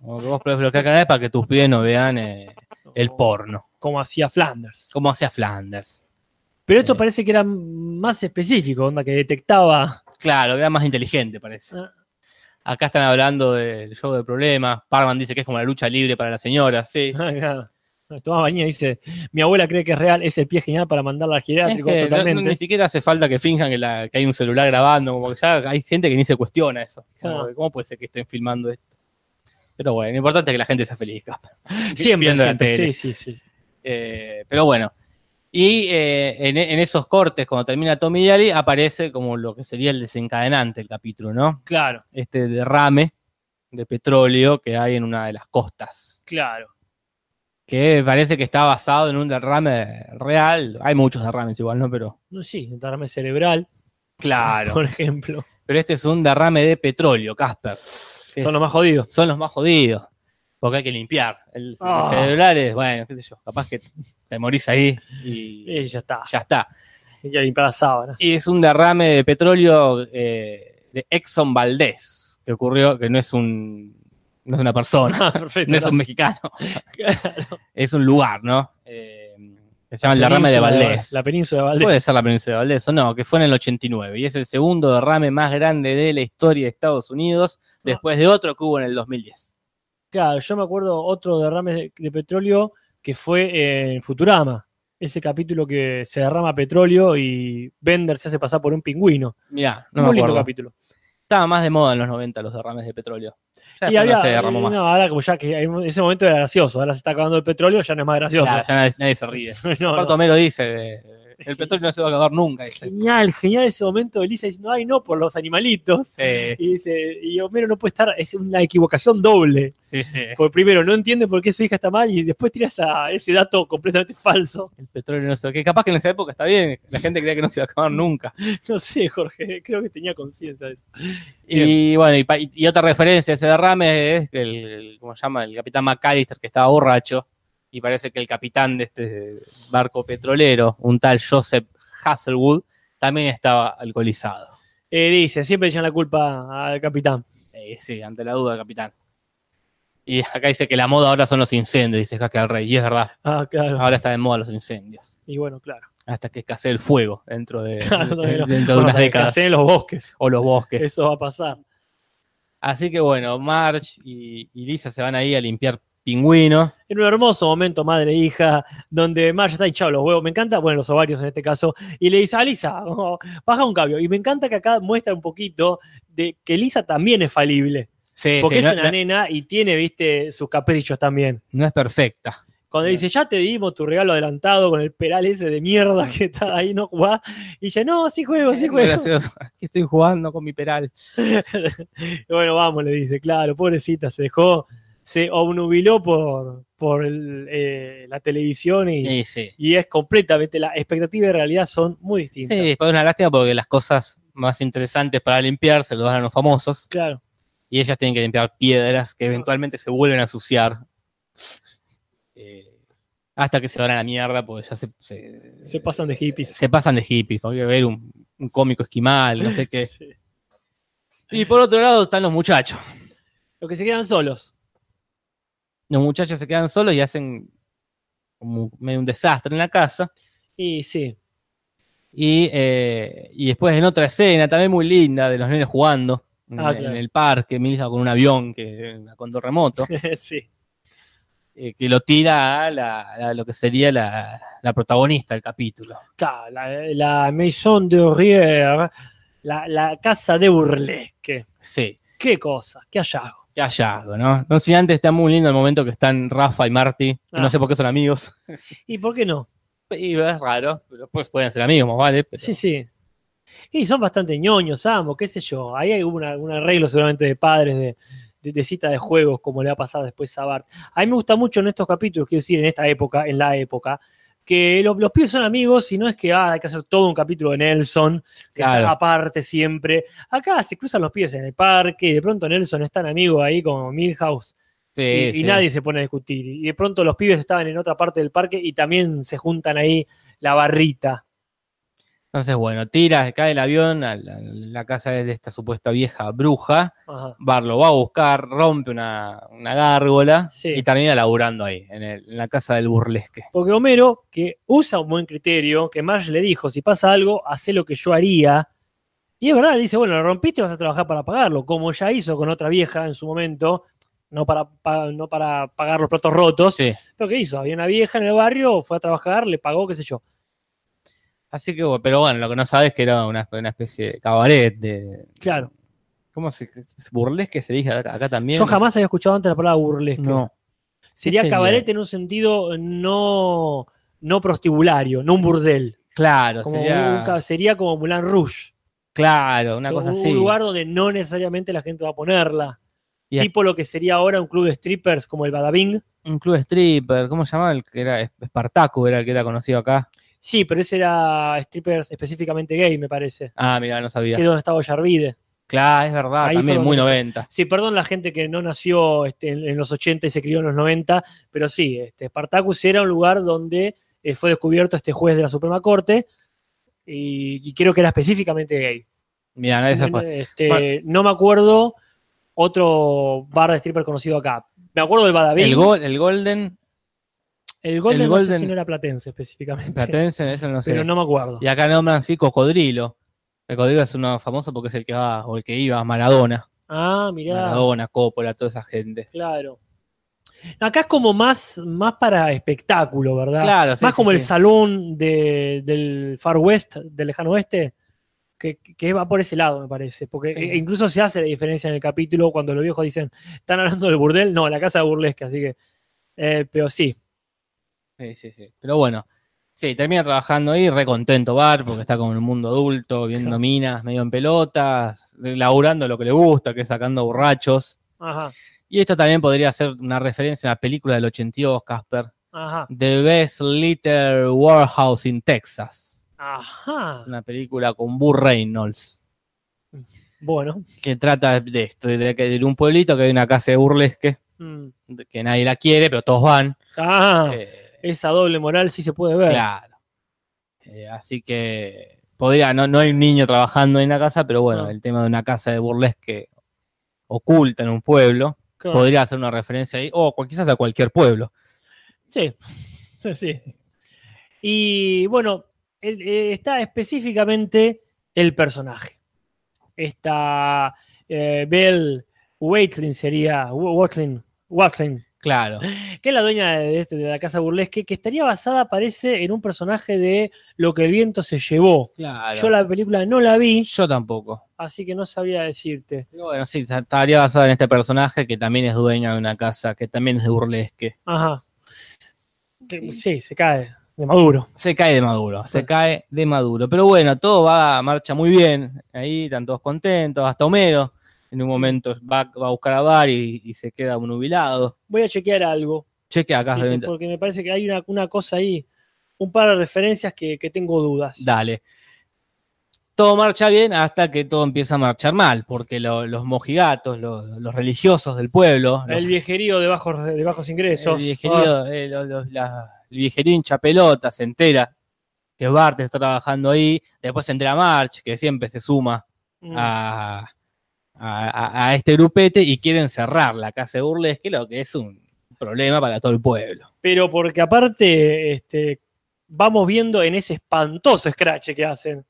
S3: Como que vos podés bloquear canales para que tus pibes no vean eh, el porno,
S2: Como hacía Flanders.
S3: como hacía Flanders.
S2: Pero esto
S3: Eh.
S2: parece que era más específico, onda, que detectaba.
S3: Claro, era más inteligente, parece.
S2: Ah.
S3: Acá están hablando del show de problemas. Parman dice que es como la lucha libre para las señoras. Sí.
S2: Acá, Tomás Bañía dice: Mi abuela cree que es real, es el pie genial para mandarla al
S3: Es
S2: geriátrico
S3: no-
S2: totalmente.
S3: ni siquiera hace falta que finjan que, la- que hay un celular grabando, como que ya hay gente que ni se cuestiona eso. Como ¿Cómo puede ser que estén filmando esto? Pero bueno, lo importante es que la gente sea feliz,
S2: siempre, siempre, sí, sí, sí.
S3: Eh, pero bueno. Y eh, en, en esos cortes, cuando termina Tommy Daly, aparece como lo que sería el desencadenante del capítulo, ¿no?
S2: Claro,
S3: Este derrame de petróleo que hay en una de las costas.
S2: claro.
S3: Que parece que está basado en un derrame real. Hay muchos derrames igual, ¿no? Pero.
S2: No, sí, un derrame cerebral,
S3: Claro.
S2: por ejemplo.
S3: Pero este es un derrame de petróleo, Casper.
S2: Son
S3: es-
S2: los más jodidos.
S3: son los más jodidos. Porque hay que limpiar. El, el
S2: Ah.
S3: cerebral es, bueno, qué sé yo, capaz que te morís ahí y
S2: Y ya está.
S3: ya está.
S2: Hay que limpiar las sábanas.
S3: Y es un derrame de petróleo eh, de Exxon Valdez, que ocurrió, que no es un no es una persona,
S2: Ah, perfecto.
S3: no es un mexicano,
S2: Claro.
S3: es un lugar, ¿no? Eh, se llama el
S2: La
S3: derrame de Valdés.
S2: La península de Valdés.
S3: Puede ser la península de Valdés o no, que fue en el 89 y es el segundo derrame más grande de la historia de Estados Unidos
S2: Ah.
S3: después de otro que hubo en el 2010.
S2: Claro, yo me acuerdo otro derrame de, de petróleo que fue en Futurama. Ese capítulo que se derrama petróleo y Bender se hace pasar por un pingüino.
S3: Mirá, no
S2: Muy
S3: me
S2: lindo
S3: acuerdo.
S2: capítulo.
S3: Estaba más de moda en los 90 los derrames de petróleo. Ya
S2: y había,
S3: no se derramó más.
S2: no, ahora como ya que en ese momento era gracioso, ahora se está acabando el petróleo, ya no es más gracioso.
S3: Ya- ya nadie, nadie se ríe.
S2: No, no.
S3: Aparte Homero dice, eh, el petróleo no se va a acabar nunca. dice.
S2: Genial, genial ese momento de Lisa diciendo, ay no, por los animalitos.
S3: Sí,
S2: Y dice, y Homero no puede estar, es una equivocación doble.
S3: sí, sí.
S2: Porque primero no entiende por qué su hija está mal y después tira esa- ese dato completamente falso.
S3: El petróleo no se que capaz que en esa época está bien, la gente creía que no se iba a acabar nunca.
S2: No sé, Jorge, creo que tenía conciencia de eso.
S3: Y bueno, y, pa- y- y otra referencia a ese derrame es el, el- ¿cómo se llama? El capitán McAllister que estaba borracho y parece que el capitán de este barco petrolero, un tal Joseph Hasselwood, también estaba alcoholizado.
S2: Eh, dice, siempre echan la culpa al capitán.
S3: Eh, sí, ante la duda, capitán. Y acá dice que la moda ahora son los incendios, dice Jaque al Rey, y es verdad,
S2: Ah, claro.
S3: ahora está de moda los incendios.
S2: Y bueno, claro.
S3: Hasta que escasee el fuego dentro de,
S2: Claro, no,
S3: dentro de
S2: bueno,
S3: unas décadas.
S2: hacen en los bosques.
S3: O los bosques.
S2: Eso va a pasar.
S3: Así que bueno, Marge y, y Lisa se van ahí a limpiar pingüinos.
S2: En un hermoso momento, madre e hija, donde Marge está hinchado los huevos. Me encanta, bueno, los ovarios en este caso. Y le dice a Lisa, oh, baja un cambio. Y me encanta que acá muestra un poquito de que Lisa también es falible.
S3: Sí,
S2: Porque
S3: sí,
S2: es
S3: no,
S2: una
S3: no-
S2: nena y tiene, viste, sus caprichos también.
S3: no es perfecta.
S2: Cuando dice, ya te dimos tu regalo adelantado con el peral ese de mierda que está ahí, no jugás. Y dice, no, sí juego, sí juego.
S3: gracioso. Aquí estoy jugando con mi peral.
S2: Bueno, vamos, le dice, claro, pobrecita, se dejó, se obnubiló por, por el, eh, la televisión y,
S3: Sí, sí.
S2: y es completamente, la expectativa y realidad son muy distintas.
S3: Sí, es una lástima porque las cosas más interesantes para limpiar se lo dan a los famosos
S2: Claro,
S3: y ellas tienen que limpiar piedras que eventualmente se vuelven a ensuciar. Eh, hasta que se van a la mierda porque ya se, se,
S2: se pasan de hippies.
S3: se pasan de hippies. Porque ver un, un cómico esquimal, no sé qué.
S2: Sí.
S3: Y por otro lado están los muchachos.
S2: Los que se quedan solos.
S3: Los muchachos se quedan solos y hacen como medio un desastre en la casa.
S2: Y sí.
S3: Y, eh, y después en otra escena, también muy linda, de los nenes jugando en,
S2: Ah,
S3: en
S2: claro.
S3: el parque, Milsa con un avión que con remoto,
S2: sí.
S3: eh, que lo tira a, la- a lo que sería la, la protagonista del capítulo.
S2: Claro, La, la Maison de Rier, la, la casa de burlesque.
S3: Sí,
S2: Qué cosa, qué hallazgo.
S3: Qué hallazgo, ¿no? No sé, antes está muy lindo el momento que están Rafa y Marty, que
S2: Ah.
S3: no sé por qué son amigos.
S2: ¿Y por qué no?
S3: Y es raro, pero pues pueden ser amigos, más vale. pero-
S2: Sí, sí. Y son bastante ñoños, ambos, qué sé yo. Ahí hay un arreglo seguramente de padres de, de, de cita de juegos, como le va a pasar después a Bart. A mí me gusta mucho en estos capítulos, quiero decir, en esta época, en la época, que lo- los pibes son amigos y no es que ah, hay que hacer todo un capítulo de Nelson, que
S3: Claro.
S2: está aparte siempre. Acá se cruzan los pies en el parque y de pronto Nelson es tan amigo ahí como Milhouse
S3: Sí,
S2: y, nadie se pone a discutir. Y de pronto los pibes estaban en otra parte del parque y también se juntan ahí la barrita.
S3: Entonces, bueno, tira, cae el avión a la, la casa de esta supuesta vieja bruja.
S2: Ajá.
S3: Bar lo va a buscar, rompe una, una gárgola
S2: Sí.
S3: y termina laburando ahí, en, el- en la casa del burlesque.
S2: Porque Homero, que usa un buen criterio, que Marge le dijo, si pasa algo, hace lo que yo haría. Y es verdad, dice, bueno, lo rompiste, vas a trabajar para pagarlo, como ya hizo con otra vieja en su momento, no para, pa- no para pagar los platos rotos.
S3: Sí.
S2: Pero ¿qué hizo? Había una vieja en el barrio, fue a trabajar, le pagó, qué sé yo.
S3: Así que, pero bueno, lo que no sabes es que era una, una especie de cabaret, de.
S2: Claro.
S3: ¿Cómo se. burlesque se dice acá, acá también?
S2: Yo jamás había escuchado antes la palabra burlesque.
S3: No.
S2: Sería cabaret en un sentido no, no prostibulario, no un burdel.
S3: Claro,
S2: Como
S3: sería.
S2: un como Moulin Rouge.
S3: Claro, una
S2: O sea,
S3: cosa
S2: un
S3: así.
S2: lugar donde no necesariamente la gente va a ponerla.
S3: Y
S2: tipo lo que sería ahora un club de strippers como el Badabing.
S3: Un club stripper, ¿cómo se llamaba? El que era Espartaco, era el que era conocido acá.
S2: Sí, pero ese era strippers específicamente gay, me parece.
S3: Ah, mira, no sabía.
S2: Que es donde estaba Yarvide.
S3: Claro, es verdad,
S2: Ahí
S3: también muy
S2: donde-
S3: 90.
S2: Sí, perdón la gente que no nació este, en, en los 80 y se crió en los 90, pero sí, este, Spartacus era un lugar donde eh, fue descubierto este juez de la Suprema Corte y, y creo que era específicamente gay.
S3: Mira, esa
S2: No,
S3: fue-
S2: este,
S3: Bueno.
S2: no me acuerdo otro bar de stripper conocido acá. Me acuerdo del Badabing.
S3: el, el Golden
S2: El Golden,
S3: el
S2: no sé
S3: Golden-
S2: si no era platense específicamente.
S3: Platense, eso no sé.
S2: Pero no me acuerdo.
S3: Y acá nombran sí Cocodrilo. El Cocodrilo es uno famoso porque es el que va, o el que iba a Maradona.
S2: Ah, mirá.
S3: Maradona, Coppola, toda esa gente.
S2: Claro. Acá es como más, más para espectáculo, ¿verdad?
S3: Claro, sí,
S2: más
S3: sí,
S2: como el
S3: sí.
S2: salón de- del Far West, del lejano oeste, que, que va por ese lado, me parece. Porque e- incluso se hace la diferencia en el capítulo cuando los viejos dicen, ¿están hablando del burdel? No, la casa de burlesque, así que. eh, pero sí,
S3: Sí, sí, sí. Pero bueno, sí, termina trabajando ahí, re contento Bar, porque está como en un mundo adulto, viendo minas, medio en pelotas, laburando lo que le gusta, que es sacando borrachos.
S2: ajá,
S3: Y esto también podría ser una referencia a una película del 82, Casper.
S2: ajá,
S3: The Best Little Warehouse in Texas.
S2: ajá.
S3: Una película con Burr Reynolds.
S2: Bueno,
S3: Que trata de esto, de que de un pueblito que hay una casa de burlesque,
S2: mm.
S3: que nadie la quiere, pero todos van.
S2: ah,
S3: Eh,
S2: esa doble moral sí se puede ver.
S3: Claro. Eh, así que podría, no, no hay un niño trabajando en la casa, pero bueno, el tema de una casa de burlesque oculta en un pueblo,
S2: Claro.
S3: podría hacer una referencia ahí, o quizás a cualquier pueblo.
S2: Sí, sí. Y bueno, eh, está específicamente el personaje. Esta eh, Belle Waitlin sería, Wa- Watlin, Watlin,
S3: Claro.
S2: que es la dueña de, este- de la casa burlesque, que estaría basada, parece, en un personaje de Lo que el viento se llevó.
S3: claro.
S2: Yo la película no la vi,
S3: Yo tampoco.
S2: así que no sabría decirte.
S3: Bueno, sí, estaría basada en este personaje que también es dueña de una casa, que también es de burlesque.
S2: Ajá. Que- sí, se cae de maduro.
S3: Se cae de maduro, se cae de maduro. Pero bueno, todo va, marcha muy bien. Ahí están todos contentos. Hasta Homero en un momento va, va a buscar a Bar y, y se queda nubilado.
S2: Voy a chequear algo.
S3: Cheque acá.
S2: Sí, que- porque me parece que hay una, una cosa ahí, un par de referencias que, que tengo dudas.
S3: Dale. Todo marcha bien hasta que todo empieza a marchar mal, porque lo- los mojigatos, lo- los religiosos del pueblo, los-
S2: El viejerío de bajos, de bajos ingresos.
S3: el viejerío, eh, lo- lo- la- el viejerío hincha pelota se entera que Bart está trabajando ahí, después se entera March, que siempre se suma
S2: Ah,
S3: a, a- este grupete y quieren cerrar la casa de burlesque, lo que es un, problema para todo el pueblo.
S2: Pero porque aparte este, vamos viendo en ese espantoso scratch que hacen,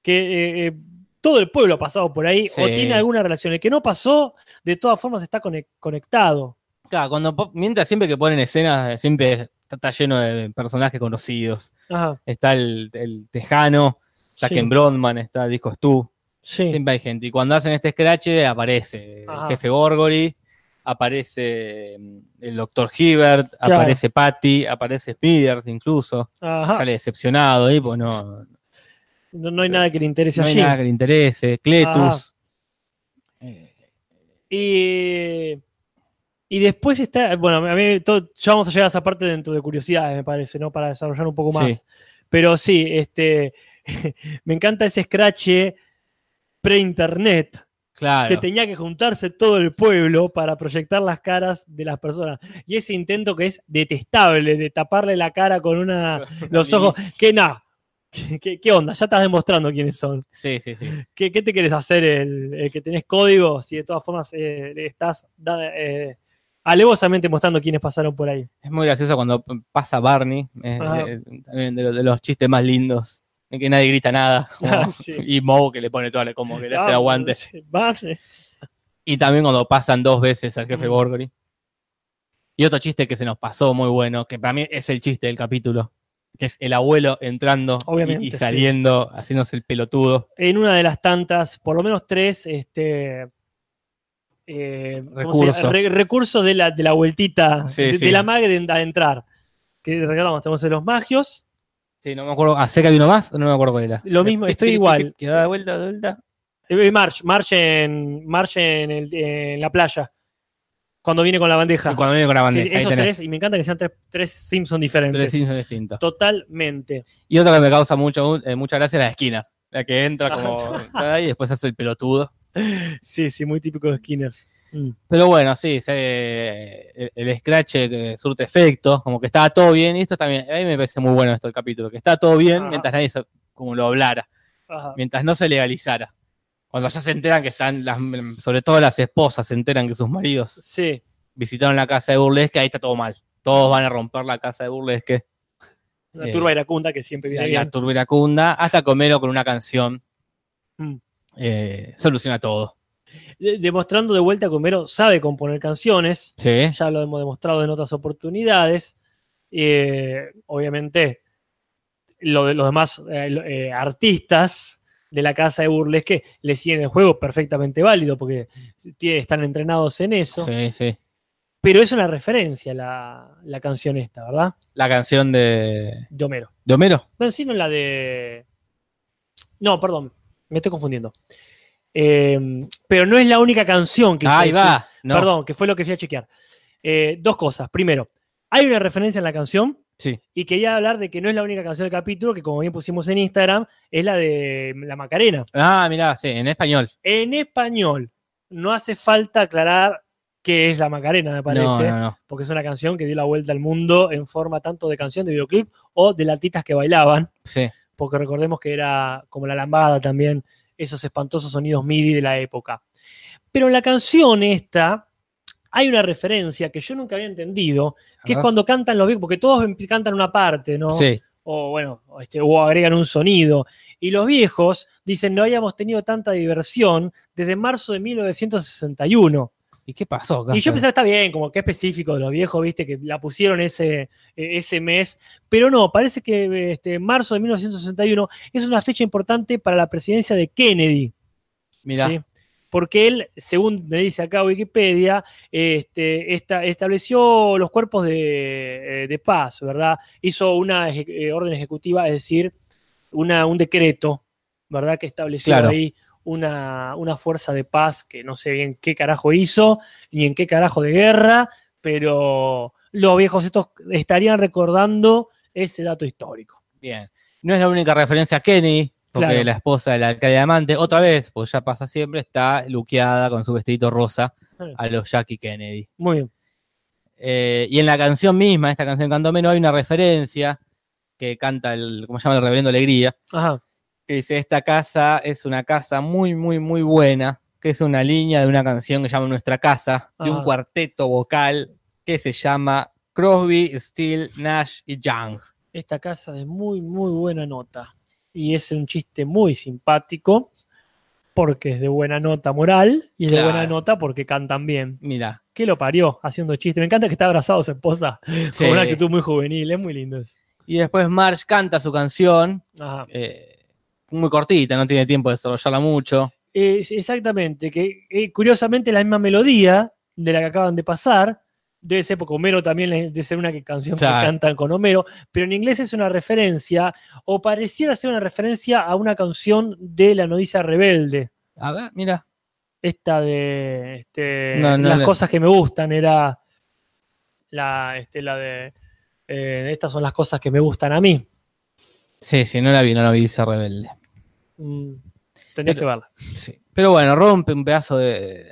S2: que eh, eh, todo el pueblo ha pasado por ahí o tiene alguna relación. El que no pasó, de todas formas está conec- conectado.
S3: Claro, cuando mientras siempre que ponen escenas, siempre está, está lleno de personajes conocidos.
S2: Ajá,
S3: Está el, el Tejano, está
S2: Sí.
S3: Ken Brodman, está Disco Stu.
S2: Sí.
S3: Siempre hay gente. Y cuando hacen este scratch aparece
S2: Ajá.
S3: el jefe Gorgory, aparece mm, el doctor Hibbert,
S2: Claro.
S3: aparece Patty, aparece Spears incluso.
S2: Ajá.
S3: Sale decepcionado ahí, pues no,
S2: No, no hay nada que le interese
S3: no hay
S2: allí.
S3: nada que le interese. Cletus. Eh,
S2: Y, y después está, bueno, a mí todo- ya vamos a llegar a esa parte dentro de curiosidades, me parece, ¿no? Para desarrollar un poco más.
S3: Sí.
S2: Pero sí, este, me encanta ese scratch pre-internet,
S3: claro.
S2: que tenía que juntarse todo el pueblo para proyectar las caras de las personas. Y ese intento que es detestable, de taparle la cara con una, los ojos, que nada. ¿Qué, qué onda? Ya estás demostrando quiénes son.
S3: Sí, sí, sí.
S2: ¿Qué, qué te quieres hacer? El, el que tenés código, si de todas formas eh, estás eh, alevosamente mostrando quiénes pasaron por ahí.
S3: Es muy gracioso cuando pasa Barney, eh, también de, de los chistes más lindos, en que nadie grita nada, como-
S2: Ah, sí.
S3: y Moe que le pone toda la, como que le hace el
S2: Ah,
S3: aguante.
S2: sí, vale.
S3: Y también cuando pasan dos veces al jefe
S2: Mm.
S3: Gorgory. Y otro chiste que se nos pasó muy bueno, que para mí es el chiste del capítulo, que es el abuelo entrando y-
S2: Obviamente,
S3: y,
S2: sí.
S3: saliendo, haciéndose el pelotudo.
S2: En una de las tantas, por lo menos tres, este. eh.
S3: Recurso.
S2: Re- recursos de la, de la vueltita, de, la magia de, de entrar. Que recordamos, tenemos en los magios.
S3: Sí, no me acuerdo. ¿Ah, sé que hay uno más? No me acuerdo cuál era.
S2: Lo mismo, estoy igual.
S3: Que da vuelta, da vuelta.
S2: Eh, March, March en, March en, el- en la playa. Cuando viene con la bandeja.
S3: Y cuando viene con la
S2: Sí,
S3: bandeja. ahí
S2: esos tres, y me encanta que sean tres, tres Simpsons diferentes.
S3: Tres Simpsons distintos.
S2: Totalmente.
S3: Y otra que me causa mucho, eh, mucha gracia es la esquina. La que entra
S2: Ah.
S3: como y después hace el pelotudo.
S2: Sí, sí, muy típico de Skinners. Mm.
S3: Pero bueno, sí, se- el, el scratch eh, surte efecto, como que estaba todo bien. Y esto también, a mí me parece muy bueno esto el capítulo, que está todo bien
S2: Ajá.
S3: mientras nadie se- como lo hablara,
S2: Ajá.
S3: mientras no se legalizara. Cuando ya se enteran que están, las, sobre todo las esposas se enteran que sus maridos
S2: Sí,
S3: visitaron la casa de Burlesque, ahí está todo mal. Todos van a romper la casa de Burlesque,
S2: la
S3: Eh,
S2: turba iracunda que siempre viene
S3: la, la
S2: bien.
S3: turba iracunda, hasta Comero con una canción
S2: Mm.
S3: eh, soluciona todo.
S2: De- Demostrando de vuelta que Homero sabe componer canciones.
S3: Sí,
S2: Ya lo hemos demostrado en otras oportunidades. Eh, obviamente, lo de los demás eh, eh, artistas de la casa de Burlesque le siguen el juego perfectamente válido porque tiene- están entrenados en eso.
S3: sí, sí.
S2: Pero es una referencia la, la canción esta, ¿verdad?
S3: La canción de,
S2: De Homero.
S3: de Homero.
S2: Bueno, sí, no la de. No, perdón, me estoy confundiendo. Eh, pero no es la única canción que
S3: Ahí
S2: quise
S3: va. No.
S2: Perdón, que fue lo que fui a chequear. Eh, dos cosas. Primero, hay una referencia en la canción
S3: Sí.
S2: y quería hablar de que no es la única canción del capítulo, que como bien pusimos en Instagram, es la de la Macarena.
S3: Ah, mirá, sí, en español.
S2: En español, no hace falta aclarar qué es la Macarena, me parece,
S3: No, no, no.
S2: porque es una canción que dio la vuelta al mundo en forma tanto de canción, de videoclip o de latitas que bailaban,
S3: Sí.
S2: porque recordemos que era como la lambada también, esos espantosos sonidos MIDI de la época. Pero en la canción esta hay una referencia que yo nunca había entendido, que es cuando cantan los viejos, porque todos em- cantan una parte, ¿no?
S3: Sí.
S2: O bueno, este, o agregan un sonido. Y los viejos dicen, no habíamos tenido tanta diversión desde marzo de 1961.
S3: ¿Y qué pasó?
S2: Y yo pensaba, está bien, como que específico de los viejos, viste, que la pusieron ese, eh, ese mes. Pero no, parece que este, marzo de 1961 es una fecha importante para la presidencia de Kennedy.
S3: Mirá.
S2: ¿sí? Porque él, según me dice acá Wikipedia, este, esta- estableció los cuerpos de, eh, de paz, ¿verdad? Hizo una eje- eh, orden ejecutiva, es decir, una, un decreto, ¿verdad? Que estableció
S3: Claro.
S2: ahí una, una fuerza de paz que no sé bien qué carajo hizo, ni en qué carajo de guerra, pero los viejos estos estarían recordando ese dato histórico.
S3: Bien. No es la única referencia a Kenny, porque
S2: Claro.
S3: la esposa del alcalde Diamante, otra vez, porque ya pasa siempre, está luqueada con su vestidito rosa a los Jackie Kennedy.
S2: Muy bien.
S3: Eh, y en la canción misma, esta canción Canto Menos, hay una referencia que canta el, ¿cómo se llama? El reverendo Alegría,
S2: Ajá.
S3: Que dice, esta casa es una casa muy, muy, muy buena, que es una línea de una canción que se llama Nuestra Casa, de un
S2: Ajá.
S3: cuarteto vocal que se llama Crosby, Steele, Nash y Young.
S2: Esta casa de muy, muy buena nota. Y es un chiste muy simpático porque es de buena nota moral y es de buena nota porque cantan bien.
S3: Mira,
S2: ¿Qué lo parió haciendo chiste? Me encanta que está abrazado a su esposa
S3: Sí.
S2: con una actitud muy juvenil. Es muy lindo eso.
S3: y después Marge canta su canción,
S2: Ajá.
S3: eh, muy cortita, no tiene tiempo de desarrollarla mucho.
S2: Eh, exactamente, que eh, curiosamente la misma melodía de la que acaban de pasar, debe ser porque Homero también debe ser una canción
S3: Claro.
S2: que cantan con Homero, pero en inglés es una referencia, o pareciera ser una referencia a una canción de La Nodicia Rebelde.
S3: A ver, mira.
S2: Esta de este,
S3: No, no
S2: las
S3: la-
S2: cosas que me gustan, era la, este, la de eh, estas son las cosas que me gustan a mí.
S3: Sí, sí, no la vi, no la vi, se rebelde.
S2: Mm, tendrías que verla.
S3: Sí. Pero bueno, rompe un pedazo de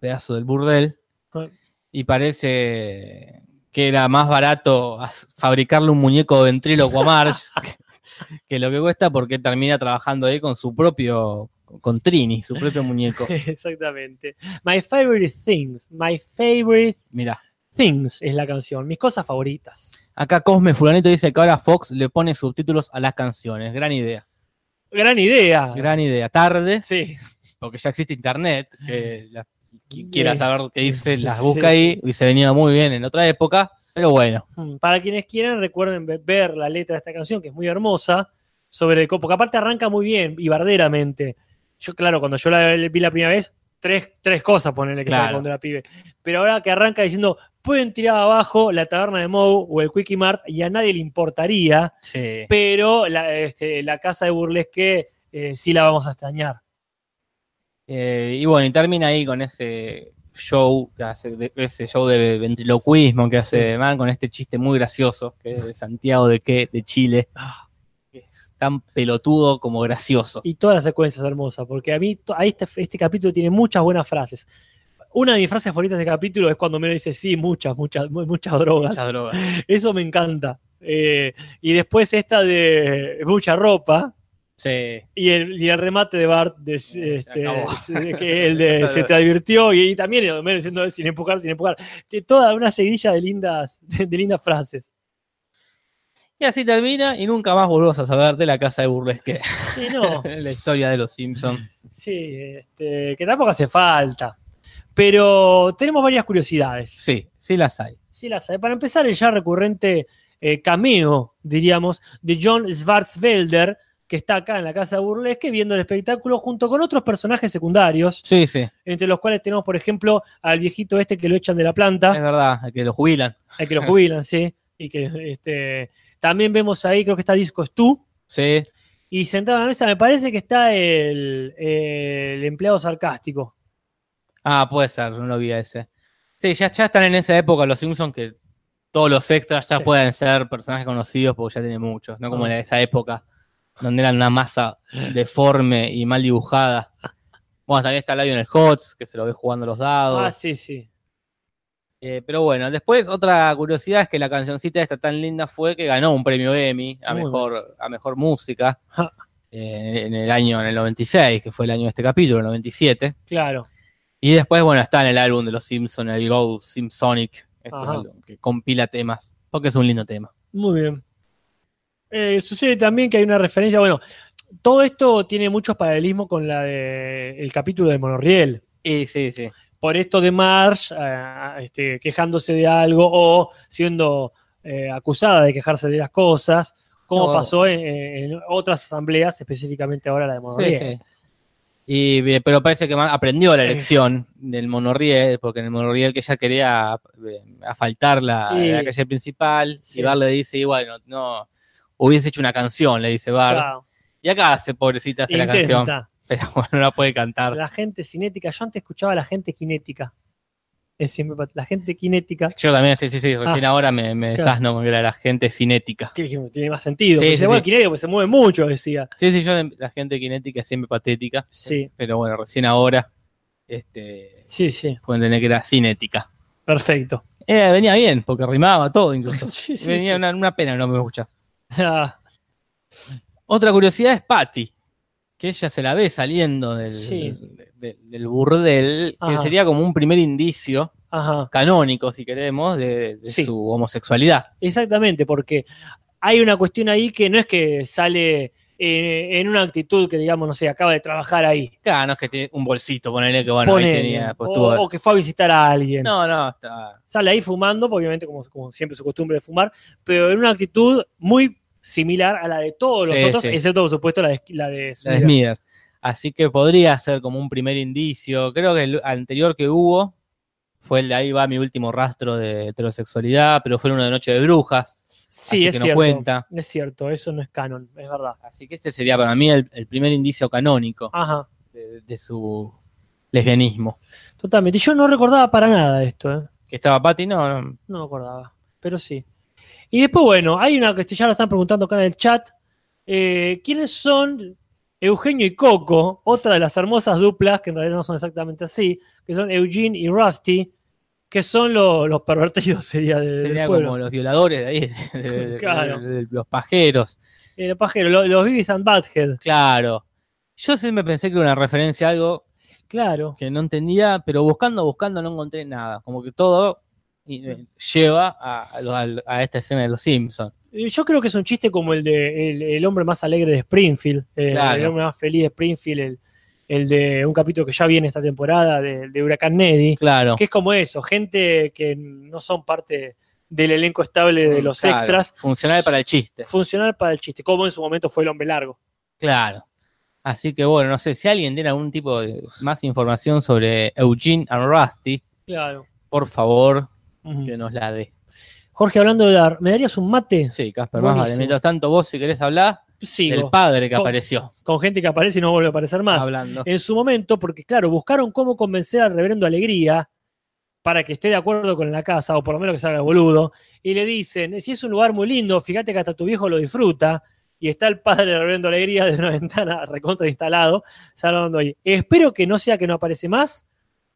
S3: pedazo del burdel
S2: Ah.
S3: y parece que era más barato fabricarle un muñeco ventríloco a Marge que, que lo que cuesta porque termina trabajando ahí con su propio, con Trini, su propio muñeco.
S2: Exactamente. My favorite things. My favorite
S3: Mira,
S2: things es la canción. Mis cosas favoritas.
S3: acá Cosme Fulanito dice que ahora Fox le pone subtítulos a las canciones. Gran idea.
S2: Gran idea.
S3: Gran idea. Tarde,
S2: Sí.
S3: porque ya existe internet, que la- quien quiera saber qué dice, las busca ahí, y se venía muy bien en otra época, pero bueno.
S2: Mm, Para quienes quieran, recuerden ve- ver la letra de esta canción, que es muy hermosa, sobre co- porque aparte arranca muy bien y barderamente. Yo, claro, cuando yo la vi la primera vez, tres, tres cosas ponerle que
S3: Claro.
S2: cuando era pibe. Pero ahora que arranca diciendo, pueden tirar abajo la taberna de Moe o el Quickie Mart y a nadie le importaría,
S3: Sí.
S2: pero la, este, la casa de burlesque eh, sí la vamos a extrañar.
S3: Eh, y bueno, y termina ahí con ese show, que hace, de- ese show de ventriloquismo que hace Man con este chiste muy gracioso, que es de Santiago de qué, de Chile.
S2: Ah.
S3: Tan pelotudo como gracioso.
S2: Y toda la secuencia es hermosa, porque a mí ahí este, este capítulo tiene muchas buenas frases. Una de mis frases favoritas de este capítulo es cuando me dice, sí, muchas, muchas, mu- muchas drogas.
S3: Muchas drogas.
S2: Eso me encanta. Eh, y después esta de mucha ropa.
S3: Sí.
S2: Y el, y el remate de Bart, de, este,
S3: acabó.
S2: se- que el de se te advirtió, y, y también Homero diciendo sin empujar, sin empujar. Toda una seguidilla de lindas, de, de lindas frases.
S3: Y así termina y nunca más volvemos a saber de la casa de burlesque.
S2: Sí, no,
S3: la historia de los Simpsons.
S2: sí, este, que tampoco hace falta. Pero tenemos varias curiosidades.
S3: Sí, sí las hay.
S2: Sí, las hay. Para empezar, el ya recurrente eh, cameo, diríamos, de John Schwarzwelder, que está acá en la casa de burlesque viendo el espectáculo junto con otros personajes secundarios,
S3: Sí, sí.
S2: entre los cuales tenemos, por ejemplo, al viejito este que lo echan de la
S3: Es
S2: planta,
S3: verdad, que lo jubilan.
S2: al que lo jubilan, sí. Y que este, también vemos ahí, creo que está Disco Stu.
S3: Sí.
S2: Y sentado en la mesa, me parece que está el, el empleado sarcástico.
S3: Ah, puede ser, no lo vi a ese. Sí, ya, ya están en esa época los Simpsons que todos los extras ya
S2: Sí.
S3: pueden ser personajes conocidos porque ya tienen muchos, no como
S2: Ah.
S3: en esa época donde eran una masa deforme y mal dibujada. Bueno, también está Lionel Hotz, que se lo ve jugando los dados.
S2: Ah, sí, sí.
S3: Eh, pero bueno, después otra curiosidad es que la cancioncita esta tan linda fue que ganó un premio Emmy a
S2: Muy
S3: mejor, a mejor música eh, en el año, en el 96, que fue el año de este capítulo, el 97.
S2: Claro.
S3: Y después, bueno, está en el álbum de los Simpsons, el Go Simpsonic, este que compila temas, porque es un lindo tema.
S2: Muy bien. Eh, sucede también que hay una referencia, bueno, todo esto tiene muchos paralelismos con la de el capítulo de Monorriel.
S3: Y sí, sí.
S2: Por esto de Marge eh, este, quejándose de algo o siendo eh, acusada de quejarse de las cosas, como
S3: No.
S2: pasó en, en otras asambleas, específicamente ahora la de Monorriel.
S3: Sí, sí. Y, pero parece que aprendió la lección del monorriel, porque en el monorriel que ella quería eh, asfaltar la,
S2: Sí.
S3: la calle principal, y Bar le dice, y bueno, no, hubiese hecho una canción, le dice Bar.
S2: Claro,
S3: Y acá hace, pobrecita, hace la canción. Pero bueno, no la puede cantar.
S2: La gente cinética, yo antes escuchaba a la gente cinética. Es siempre la gente cinética.
S3: Yo también, sí, sí, sí, recién ahora me, me
S2: Ah. Claro.
S3: desasno con que era la gente cinética.
S2: Que tiene más sentido.
S3: Sí,
S2: porque
S3: sí,
S2: se mueve
S3: sí.
S2: cinético, porque se mueve mucho, decía.
S3: Sí, sí, yo la gente cinética es siempre patética,
S2: Sí,
S3: pero bueno, recién ahora este,
S2: sí, sí.
S3: pueden tener que era cinética.
S2: Perfecto.
S3: Eh, venía bien, porque rimaba todo incluso.
S2: Sí, sí,
S3: venía. Una, una pena no me escuchar.
S2: Ah,
S3: Otra curiosidad es Patty, que ella se la ve saliendo del,
S2: Sí.
S3: del burdel, que sería como un primer indicio
S2: Ajá.
S3: canónico, si queremos, de, de
S2: Sí.
S3: su homosexualidad.
S2: Exactamente, porque hay una cuestión ahí que no es que sale eh, en una actitud que, digamos, no sé, acaba de trabajar ahí.
S3: Claro, no es que tiene un bolsito, ponele que bueno,
S2: Ponele,
S3: ahí tenía, pues,
S2: o, o que fue a visitar a alguien.
S3: No, no, está.
S2: Sale ahí fumando, obviamente, como, como siempre su costumbre de fumar, pero en una actitud muy similar a la de todos los
S3: Sí,
S2: otros,
S3: sí.
S2: excepto, por supuesto, la de, la de
S3: La de
S2: Smithers.
S3: Smithers. Así que podría ser como un primer indicio. Creo que el anterior que hubo fue el de ahí va mi último rastro de heterosexualidad, pero fue uno de Noche de Brujas.
S2: Sí,
S3: Así
S2: es
S3: que no
S2: cierto.
S3: cuenta.
S2: Es cierto, eso no es canon, es verdad.
S3: Así que este sería para mí el, el primer indicio canónico
S2: Ajá,
S3: de, de su lesbianismo.
S2: totalmente. Y yo no recordaba para nada esto, ¿eh?
S3: Que estaba Patty, no, no.
S2: No me acordaba, pero sí. Y después, bueno, hay una que ya lo están preguntando acá en el chat. Eh, ¿Quiénes son Eugenio y Coco? Otra de las hermosas duplas, que en realidad no son exactamente así, que son Eugene y Rusty, que son lo- los pervertidos, sería de,
S3: Sería como los violadores de ahí, de- de- de-
S2: Claro.
S3: de- los pajeros.
S2: Eh, pajero, lo- los Beavis and Butthead,
S3: Claro. Yo siempre pensé que era una referencia a algo
S2: claro.
S3: que no entendía, pero buscando, buscando no encontré nada. Como que todo lleva a, esta escena de los Simpsons.
S2: Eh, Yo creo que es un chiste como el de el, el hombre más alegre de Springfield, eh,
S3: Claro.
S2: el hombre más feliz de Springfield, el, el de un capítulo que ya viene esta temporada de, de Huracán Neddy.
S3: Claro.
S2: que es como eso, gente que no son parte del elenco estable de los
S3: Mm, Claro,
S2: extras,
S3: Funcional para el chiste.
S2: funcional para el chiste, como en su momento fue el hombre largo.
S3: Claro. Así que bueno, no sé, si alguien tiene algún tipo de más información sobre Eugene and Rusty,
S2: Claro.
S3: por favor, Que nos la dé.
S2: Jorge, hablando de dar, ¿me darías un mate?
S3: Sí, Casper, más vale. Mientras tanto, vos si querés hablar del
S2: Sigo.
S3: padre que
S2: Con-
S3: apareció
S2: Con gente que aparece y no vuelve a aparecer más.
S3: hablando.
S2: En su momento, porque claro, buscaron cómo convencer al reverendo Alegría para que esté de acuerdo con la casa, o por lo menos que el boludo, y le dicen, si es un lugar muy lindo, fíjate que hasta tu viejo lo disfruta, y está el padre del reverendo Alegría de una ventana recontra instalado, hablando ahí. Espero que no sea que no aparece más,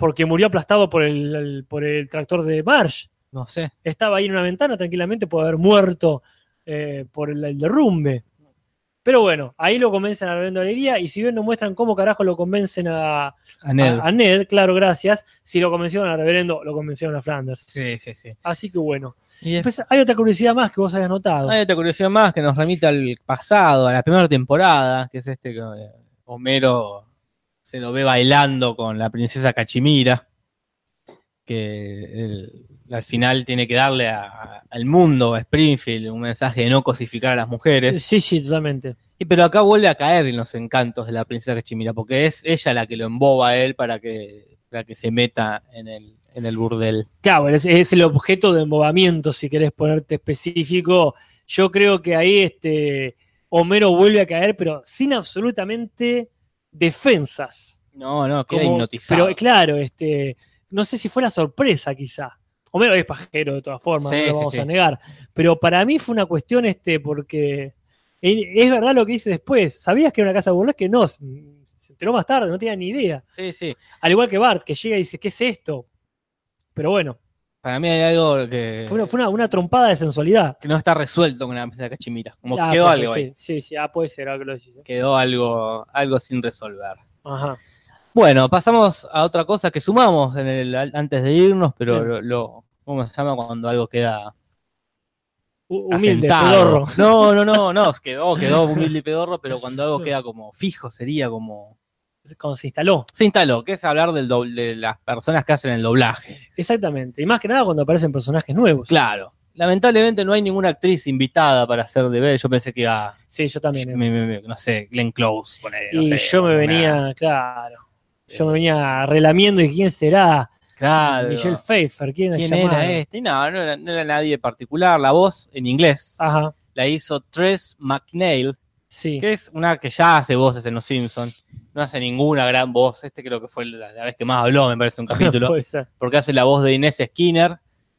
S2: porque murió aplastado por el, el- por el tractor de Marsh.
S3: No sé.
S2: Estaba ahí en una ventana, tranquilamente puede haber muerto eh, por el, el derrumbe. Pero bueno, ahí lo convencen al reverendo Alegría, y si bien no muestran cómo carajo lo convencen a,
S3: A Ned.
S2: a, a Ned, claro, gracias. Si lo convencieron al reverendo, lo convencieron a Flanders.
S3: Sí, sí, sí.
S2: Así que bueno.
S3: Y después
S2: Después hay otra curiosidad más que vos habías notado.
S3: hay otra curiosidad más que nos remite al pasado, a la primera temporada, que es este que eh, Homero se lo ve bailando con la princesa Cachimira, que al final tiene que darle a- a- al mundo, a Springfield, un mensaje de no cosificar a las mujeres.
S2: Sí, sí, totalmente.
S3: Y pero acá vuelve a caer en los encantos de la princesa Cachimira, porque es ella la que lo emboba a él para que, para que se meta en el, en el burdel.
S2: Claro, es, es el objeto de embobamiento, si querés ponerte específico. Yo creo que ahí este Homero vuelve a caer, pero sin absolutamente defensas.
S3: No, no, queda
S2: Como-
S3: hipnotizado.
S2: Pero claro, este, no sé si fue la sorpresa quizá. Homero es pajero de todas formas,
S3: Sí,
S2: no lo vamos
S3: sí.
S2: a negar. Pero para mí fue una cuestión este, porque es verdad lo que dice después. ¿Sabías que era una casa de burlesque? No, se enteró más tarde, no tenía ni idea.
S3: Sí, sí.
S2: Al igual que Bart, que llega y dice, ¿qué es esto? Pero bueno,
S3: Para mí hay algo que,
S2: fue una, fue una- una trompada de sensualidad.
S3: que no está resuelto con la princesa Cachimira. Como que
S2: Ah,
S3: quedó
S2: porque
S3: algo
S2: sí,
S3: ahí.
S2: Sí, sí, ah, puede ser, que. ¿eh?
S3: Quedó algo, algo sin resolver.
S2: Ajá.
S3: Bueno, pasamos a otra cosa que sumamos en el, antes de irnos, pero
S2: Bien.
S3: lo, lo- ¿cómo se llama cuando algo queda
S2: Hu- Humilde, pedorro.
S3: No, no, no, no, quedó, quedó humilde y pedorro, pero cuando algo queda como fijo sería como
S2: Cuando se instaló.
S3: se instaló, que es hablar del doble- de las personas que hacen el doblaje.
S2: Exactamente. Y más que nada cuando aparecen personajes nuevos.
S3: Claro. Lamentablemente no hay ninguna actriz invitada para hacer de. Yo pensé que iba,
S2: Sí, yo también. eh.
S3: me- me- me- no sé, Glenn Close. no
S2: y
S3: sé,
S2: yo me venía, claro. Yo me venía relamiendo y quién será.
S3: Claro.
S2: Michelle Pfeiffer, ¿quién,
S3: ¿Quién era este? No, no era, no era nadie particular. La voz en inglés
S2: Ajá,
S3: la hizo Tress McNeil,
S2: sí.
S3: que es una que ya hace voces en Los Simpsons. No hace ninguna gran voz. Este creo que fue la, la vez que más habló, me parece, un capítulo. Porque hace la voz de Inés Skinner,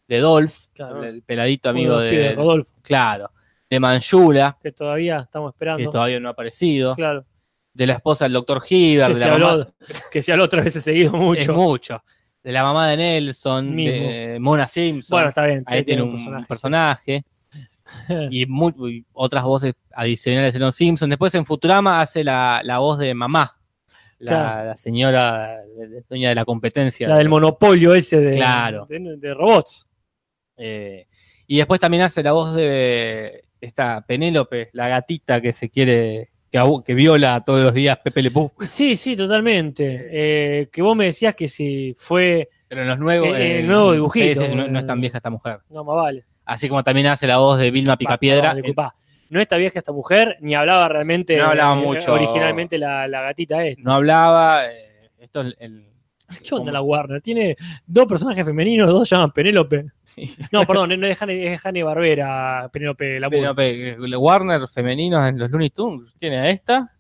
S3: de Dolph,
S2: Claro.
S3: el peladito amigo
S2: de
S3: de.
S2: Rodolfo,
S3: Claro. De Manjula,
S2: que todavía estamos
S3: que
S2: esperando.
S3: todavía no ha aparecido.
S2: Claro.
S3: De la esposa del Dr. Hibbert,
S2: Que
S3: de
S2: se,
S3: la mamá.
S2: habló, que se habló otras veces seguido
S3: Es
S2: mucho.
S3: mucho. De la mamá de Nelson,
S2: Mismo.
S3: de Mona Simpson.
S2: Bueno, está bien.
S3: ahí tiene un personaje. y, mu- y otras voces adicionales en Los Simpsons. Después en Futurama hace la, la voz de mamá, la,
S2: Claro.
S3: la señora dueña de la competencia.
S2: La del monopolio ese de,
S3: Claro.
S2: de, de robots.
S3: Eh, y después también hace la voz de esta Penélope, la gatita que se quiere, que, que viola todos los días Pepe Le Pew.
S2: Sí, sí, totalmente. Eh, que vos me decías que si fue.
S3: Pero en los nuevos.
S2: Eh, eh,
S3: eh,
S2: nuevo dibujito,
S3: no, no es tan vieja esta mujer.
S2: No, más vale.
S3: Así como también hace la voz de Vilma Picapiedra.
S2: Disculpa. No está vieja esta mujer, ni hablaba realmente.
S3: No hablaba
S2: eh,
S3: mucho.
S2: Originalmente la, la gatita esta.
S3: no hablaba. eh, esto es el.
S2: ¿Qué onda la Warner? Tiene dos personajes femeninos, dos se llaman Penélope. No, perdón, no es Hanne, es Hanne Barbera, Penélope la
S3: Penélope, eh, Warner femeninos en los Looney Tunes tiene a esta,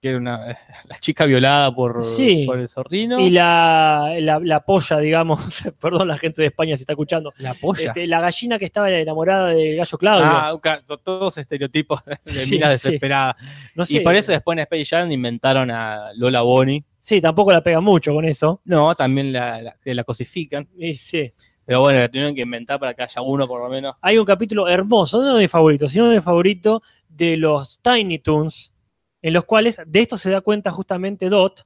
S3: que era una, la chica violada por,
S2: Sí.
S3: por el zorrino.
S2: Y la, la, la polla, digamos, perdón la gente de España si está escuchando.
S3: la polla.
S2: Este, la gallina que estaba enamorada del gallo Claudio.
S3: Ah, todos estereotipos de
S2: Sí,
S3: minas
S2: sí.
S3: desesperadas.
S2: no sé.
S3: Y por eso después en Space Jam inventaron a Lola Bonnie.
S2: Sí, tampoco la pega mucho con eso.
S3: No, también la, la cosifican.
S2: Y sí.
S3: Pero bueno, la tuvieron que inventar para que haya uno por lo menos.
S2: Hay un capítulo hermoso, no de mi favorito, sino de mi favorito de los Tiny Toons, en los cuales de esto se da cuenta justamente Dot,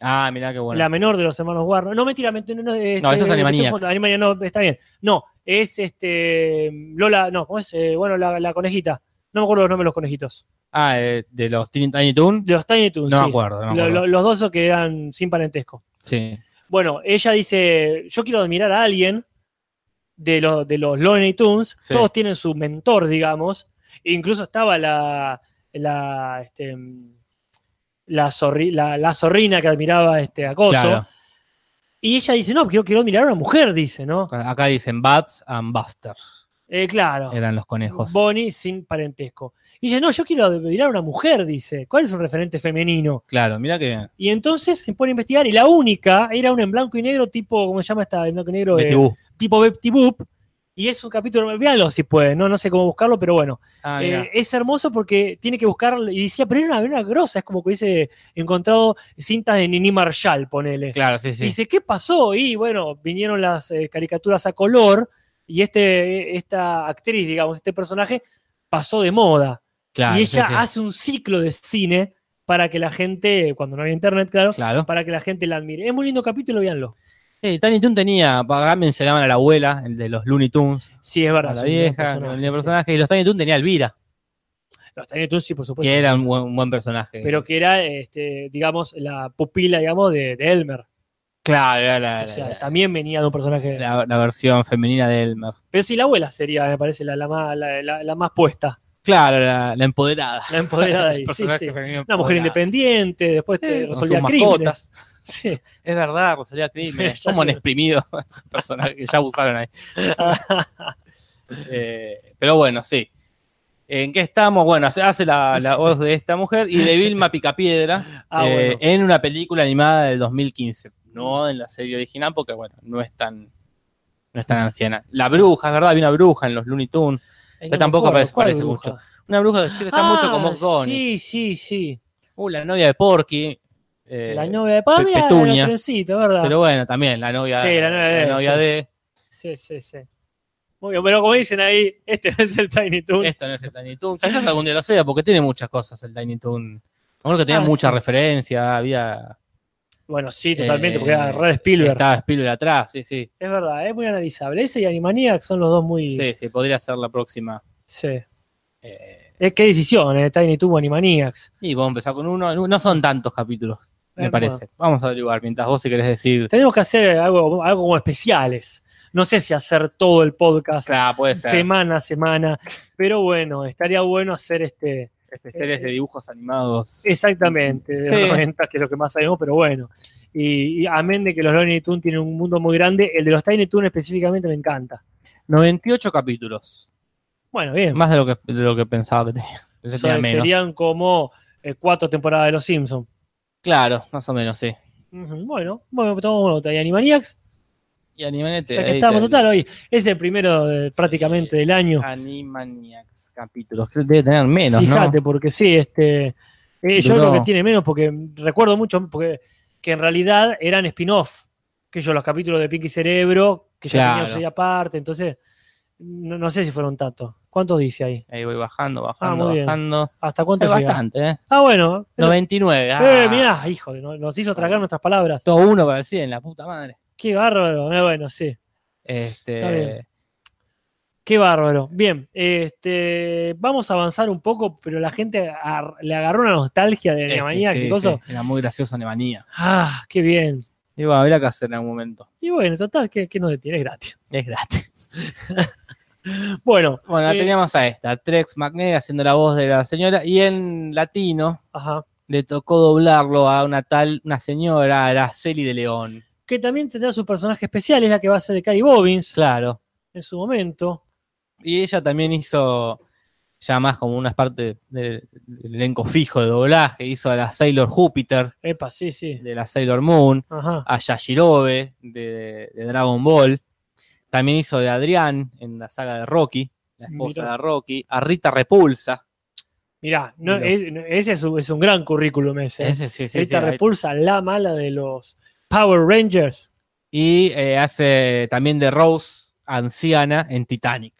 S3: Ah, mirá qué bueno.
S2: la menor de los hermanos Warner. No, mentira, ment- no, este,
S3: No, eso es Animaniacs.
S2: estoy- Animaniacs, no, está bien. No, es este Lola, no, ¿cómo es? Eh, bueno, la, la conejita. No me acuerdo los nombres de los conejitos.
S3: Ah, eh, de los Tiny Tiny Toon.
S2: De los Tiny Toons.
S3: No
S2: sí.
S3: me acuerdo. No me
S2: Lo-
S3: acuerdo.
S2: lo- los dos esos que eran sin parentesco.
S3: Sí.
S2: Bueno, ella dice, yo quiero admirar a alguien de, los de los Looney Tunes,
S3: Sí.
S2: todos tienen su mentor, digamos, e incluso estaba la, la, este, la, zorri- la, la zorrina que admiraba este acoso,
S3: Claro.
S2: y ella dice, no, quiero, quiero admirar a una mujer, dice, ¿no?
S3: Acá dicen Bats and Buster.
S2: Eh, claro,
S3: Eran los conejos.
S2: Bonnie sin parentesco. Y dice, no, yo quiero admirar a una mujer, dice, ¿cuál es un referente femenino?
S3: Claro, mira que.
S2: Y entonces se pone a investigar, y la única era una en blanco y negro, tipo, ¿cómo se llama esta? En blanco y negro. Eh, tipo Betty Boop. Y es un capítulo, véanlo si pueden, no, no sé cómo buscarlo, pero bueno.
S3: Ah,
S2: Eh, es hermoso porque tiene que buscar, y decía, pero era una, una grosa, es como que hubiese encontrado cintas de Nini Marshall, ponele.
S3: Claro, sí, sí.
S2: Dice, ¿qué pasó? Y bueno, vinieron las eh, caricaturas a color y este, esta actriz, digamos, este personaje pasó de moda.
S3: Claro,
S2: y
S3: sí,
S2: ella
S3: sí.
S2: hace un ciclo de cine para que la gente, cuando no había internet, claro,
S3: Claro.
S2: para que la gente la admire. Es muy lindo capítulo, véanlo.
S3: Sí, Tiny Toon tenía, acá mencionaban a la abuela, el de los Looney Tunes,
S2: Sí, es verdad.
S3: a la vieja,
S2: personaje,
S3: el
S2: sí.
S3: personaje, y los Tiny Toon tenía a Elvira,
S2: Los Tiny Toons, sí, por supuesto.
S3: que era un buen, un buen personaje.
S2: pero que era, este, digamos, la pupila, digamos, de, de Elmer.
S3: claro, era la,
S2: O sea,
S3: la-
S2: también venía de un personaje.
S3: la- la versión femenina de Elmer.
S2: Pero sí, la abuela sería, me parece, la, la, más, la, la- la más puesta.
S3: Claro, la, la empoderada.
S2: La empoderada ahí. Sí, sí. Una mujer independiente, después te
S3: Sí,
S2: resolvía crímenes.
S3: mascotas.
S2: Sí.
S3: Es verdad, resolvía crímenes.
S2: Ya
S3: ¿Cómo han exprimido ese personaje que ya abusaron ahí? Eh, pero bueno, sí. ¿En qué estamos? Bueno, hace, hace la, la voz de esta mujer y de Vilma Picapiedra
S2: Ah,
S3: eh,
S2: bueno.
S3: en una película animada del 2015. No en la serie original, porque bueno, no es tan, no es tan anciana. La bruja, es verdad, había una bruja en los Looney Tunes.
S2: Ay, me
S3: tampoco
S2: acuerdo,
S3: parece- mucho. Una bruja que está mucho con
S2: Ah,
S3: Bob Bunny.
S2: Sí, sí, sí.
S3: Uh, la novia de Porky. Eh,
S2: la novia de Pablo,
S3: Petunia.
S2: ¿verdad?
S3: Pero bueno, también la novia,
S2: Sí, la novia de-
S3: novia
S2: sí.
S3: de.
S2: Sí, sí, sí. Muy bien, pero como dicen ahí, este no es el Tiny Toon.
S3: Esto no es el Tiny Toon. Quizás algún día lo sea, porque tiene muchas cosas el Tiny Toon. Uno que tenía
S2: Ah,
S3: mucha
S2: sí.
S3: referencia, había.
S2: Bueno, sí, totalmente,
S3: Eh,
S2: porque era Red Spielberg.
S3: Estaba Spielberg atrás, sí, sí.
S2: Es verdad, es muy analizable. Ese y Animaniacs son los dos muy.
S3: Sí, sí, podría ser la próxima.
S2: Sí.
S3: Eh,
S2: qué decisión, eh, Tiny Toon o Animaniacs.
S3: y vamos a empezar con uno. No son tantos capítulos, me
S2: Eh,
S3: parece. Vamos a averiguar, mientras vos si querés decir.
S2: Tenemos que hacer algo, algo como especiales. No sé si hacer todo el podcast
S3: Claro, puede ser.
S2: semana a semana, pero bueno, estaría bueno hacer este.
S3: Especiales de dibujos animados.
S2: Exactamente, de
S3: Sí.
S2: los 90, que es lo que más sabemos, pero bueno. Y, y amén de que los Looney Tunes tienen un mundo muy grande, el de los Tiny Toons específicamente me encanta.
S3: 98 capítulos.
S2: Bueno, bien.
S3: Más de lo que, de lo que pensaba que tenía.
S2: Serían como eh, cuatro temporadas de Los Simpsons.
S3: Claro, más o menos, sí.
S2: Bueno, bueno, tomamos nota. ¿Y Animaniacs?
S3: Y Animaniacs.
S2: Ya que estamos total hoy. Es el primero de- prácticamente del año.
S3: Animaniacs capítulos. Creo que debe tener menos,
S2: Fíjate,
S3: ¿no?
S2: porque sí, este. eh, yo creo que tiene menos porque recuerdo mucho porque que en realidad eran spin-off. Que yo, los capítulos de Pinky Cerebro, que ya
S3: Claro.
S2: tenían aparte, entonces No, no sé si fueron tantos. ¿Cuántos dice ahí?
S3: Ahí voy bajando, bajando,
S2: Ah, bien.
S3: bajando.
S2: ¿Hasta cuánto
S3: Es
S2: llega?
S3: bastante, ¿eh?
S2: Ah, bueno.
S3: 99. Ah,
S2: Eh, mirá, hijo, no- nos hizo tragar nuestras palabras.
S3: Todo uno para el 100, la puta madre.
S2: Qué bárbaro. Eh, bueno, sí.
S3: Este,
S2: Está bien. Qué bárbaro. Bien, este, vamos a avanzar un poco, pero la gente ar- le agarró una nostalgia de
S3: este, sí,
S2: cosas.
S3: sí, Era muy gracioso Anemanía.
S2: Ah, qué bien.
S3: Iba a haber que hacer en algún momento.
S2: Y bueno, total, que, que no detiene, es gratis.
S3: Es gratis.
S2: Bueno,
S3: Bueno,
S2: eh,
S3: teníamos a esta, Trex McNeil haciendo la voz de la señora, y en latino
S2: ajá.
S3: le tocó doblarlo a una tal, una señora, Araceli de León.
S2: Que también tendrá su personaje especial, es la que va a ser de Cary Bobbins
S3: Claro.
S2: en su momento.
S3: Y ella también hizo ya más como una parte del, del elenco fijo de doblaje, hizo a la Sailor Júpiter,
S2: Epa, sí, sí.
S3: de la Sailor Moon,
S2: Ajá.
S3: a Yashirobe de, de Dragon Ball. También hizo de Adrián en la saga de Rocky, la esposa
S2: Mirá.
S3: de Rocky. A Rita Repulsa.
S2: Mirá, no, es- ese es un, es un gran currículum ese. ¿eh?
S3: Ese sí, sí,
S2: Esta
S3: sí, ahí-
S2: repulsa, la mala de los Power Rangers.
S3: Y eh, hace también de Rose, anciana, en Titanic.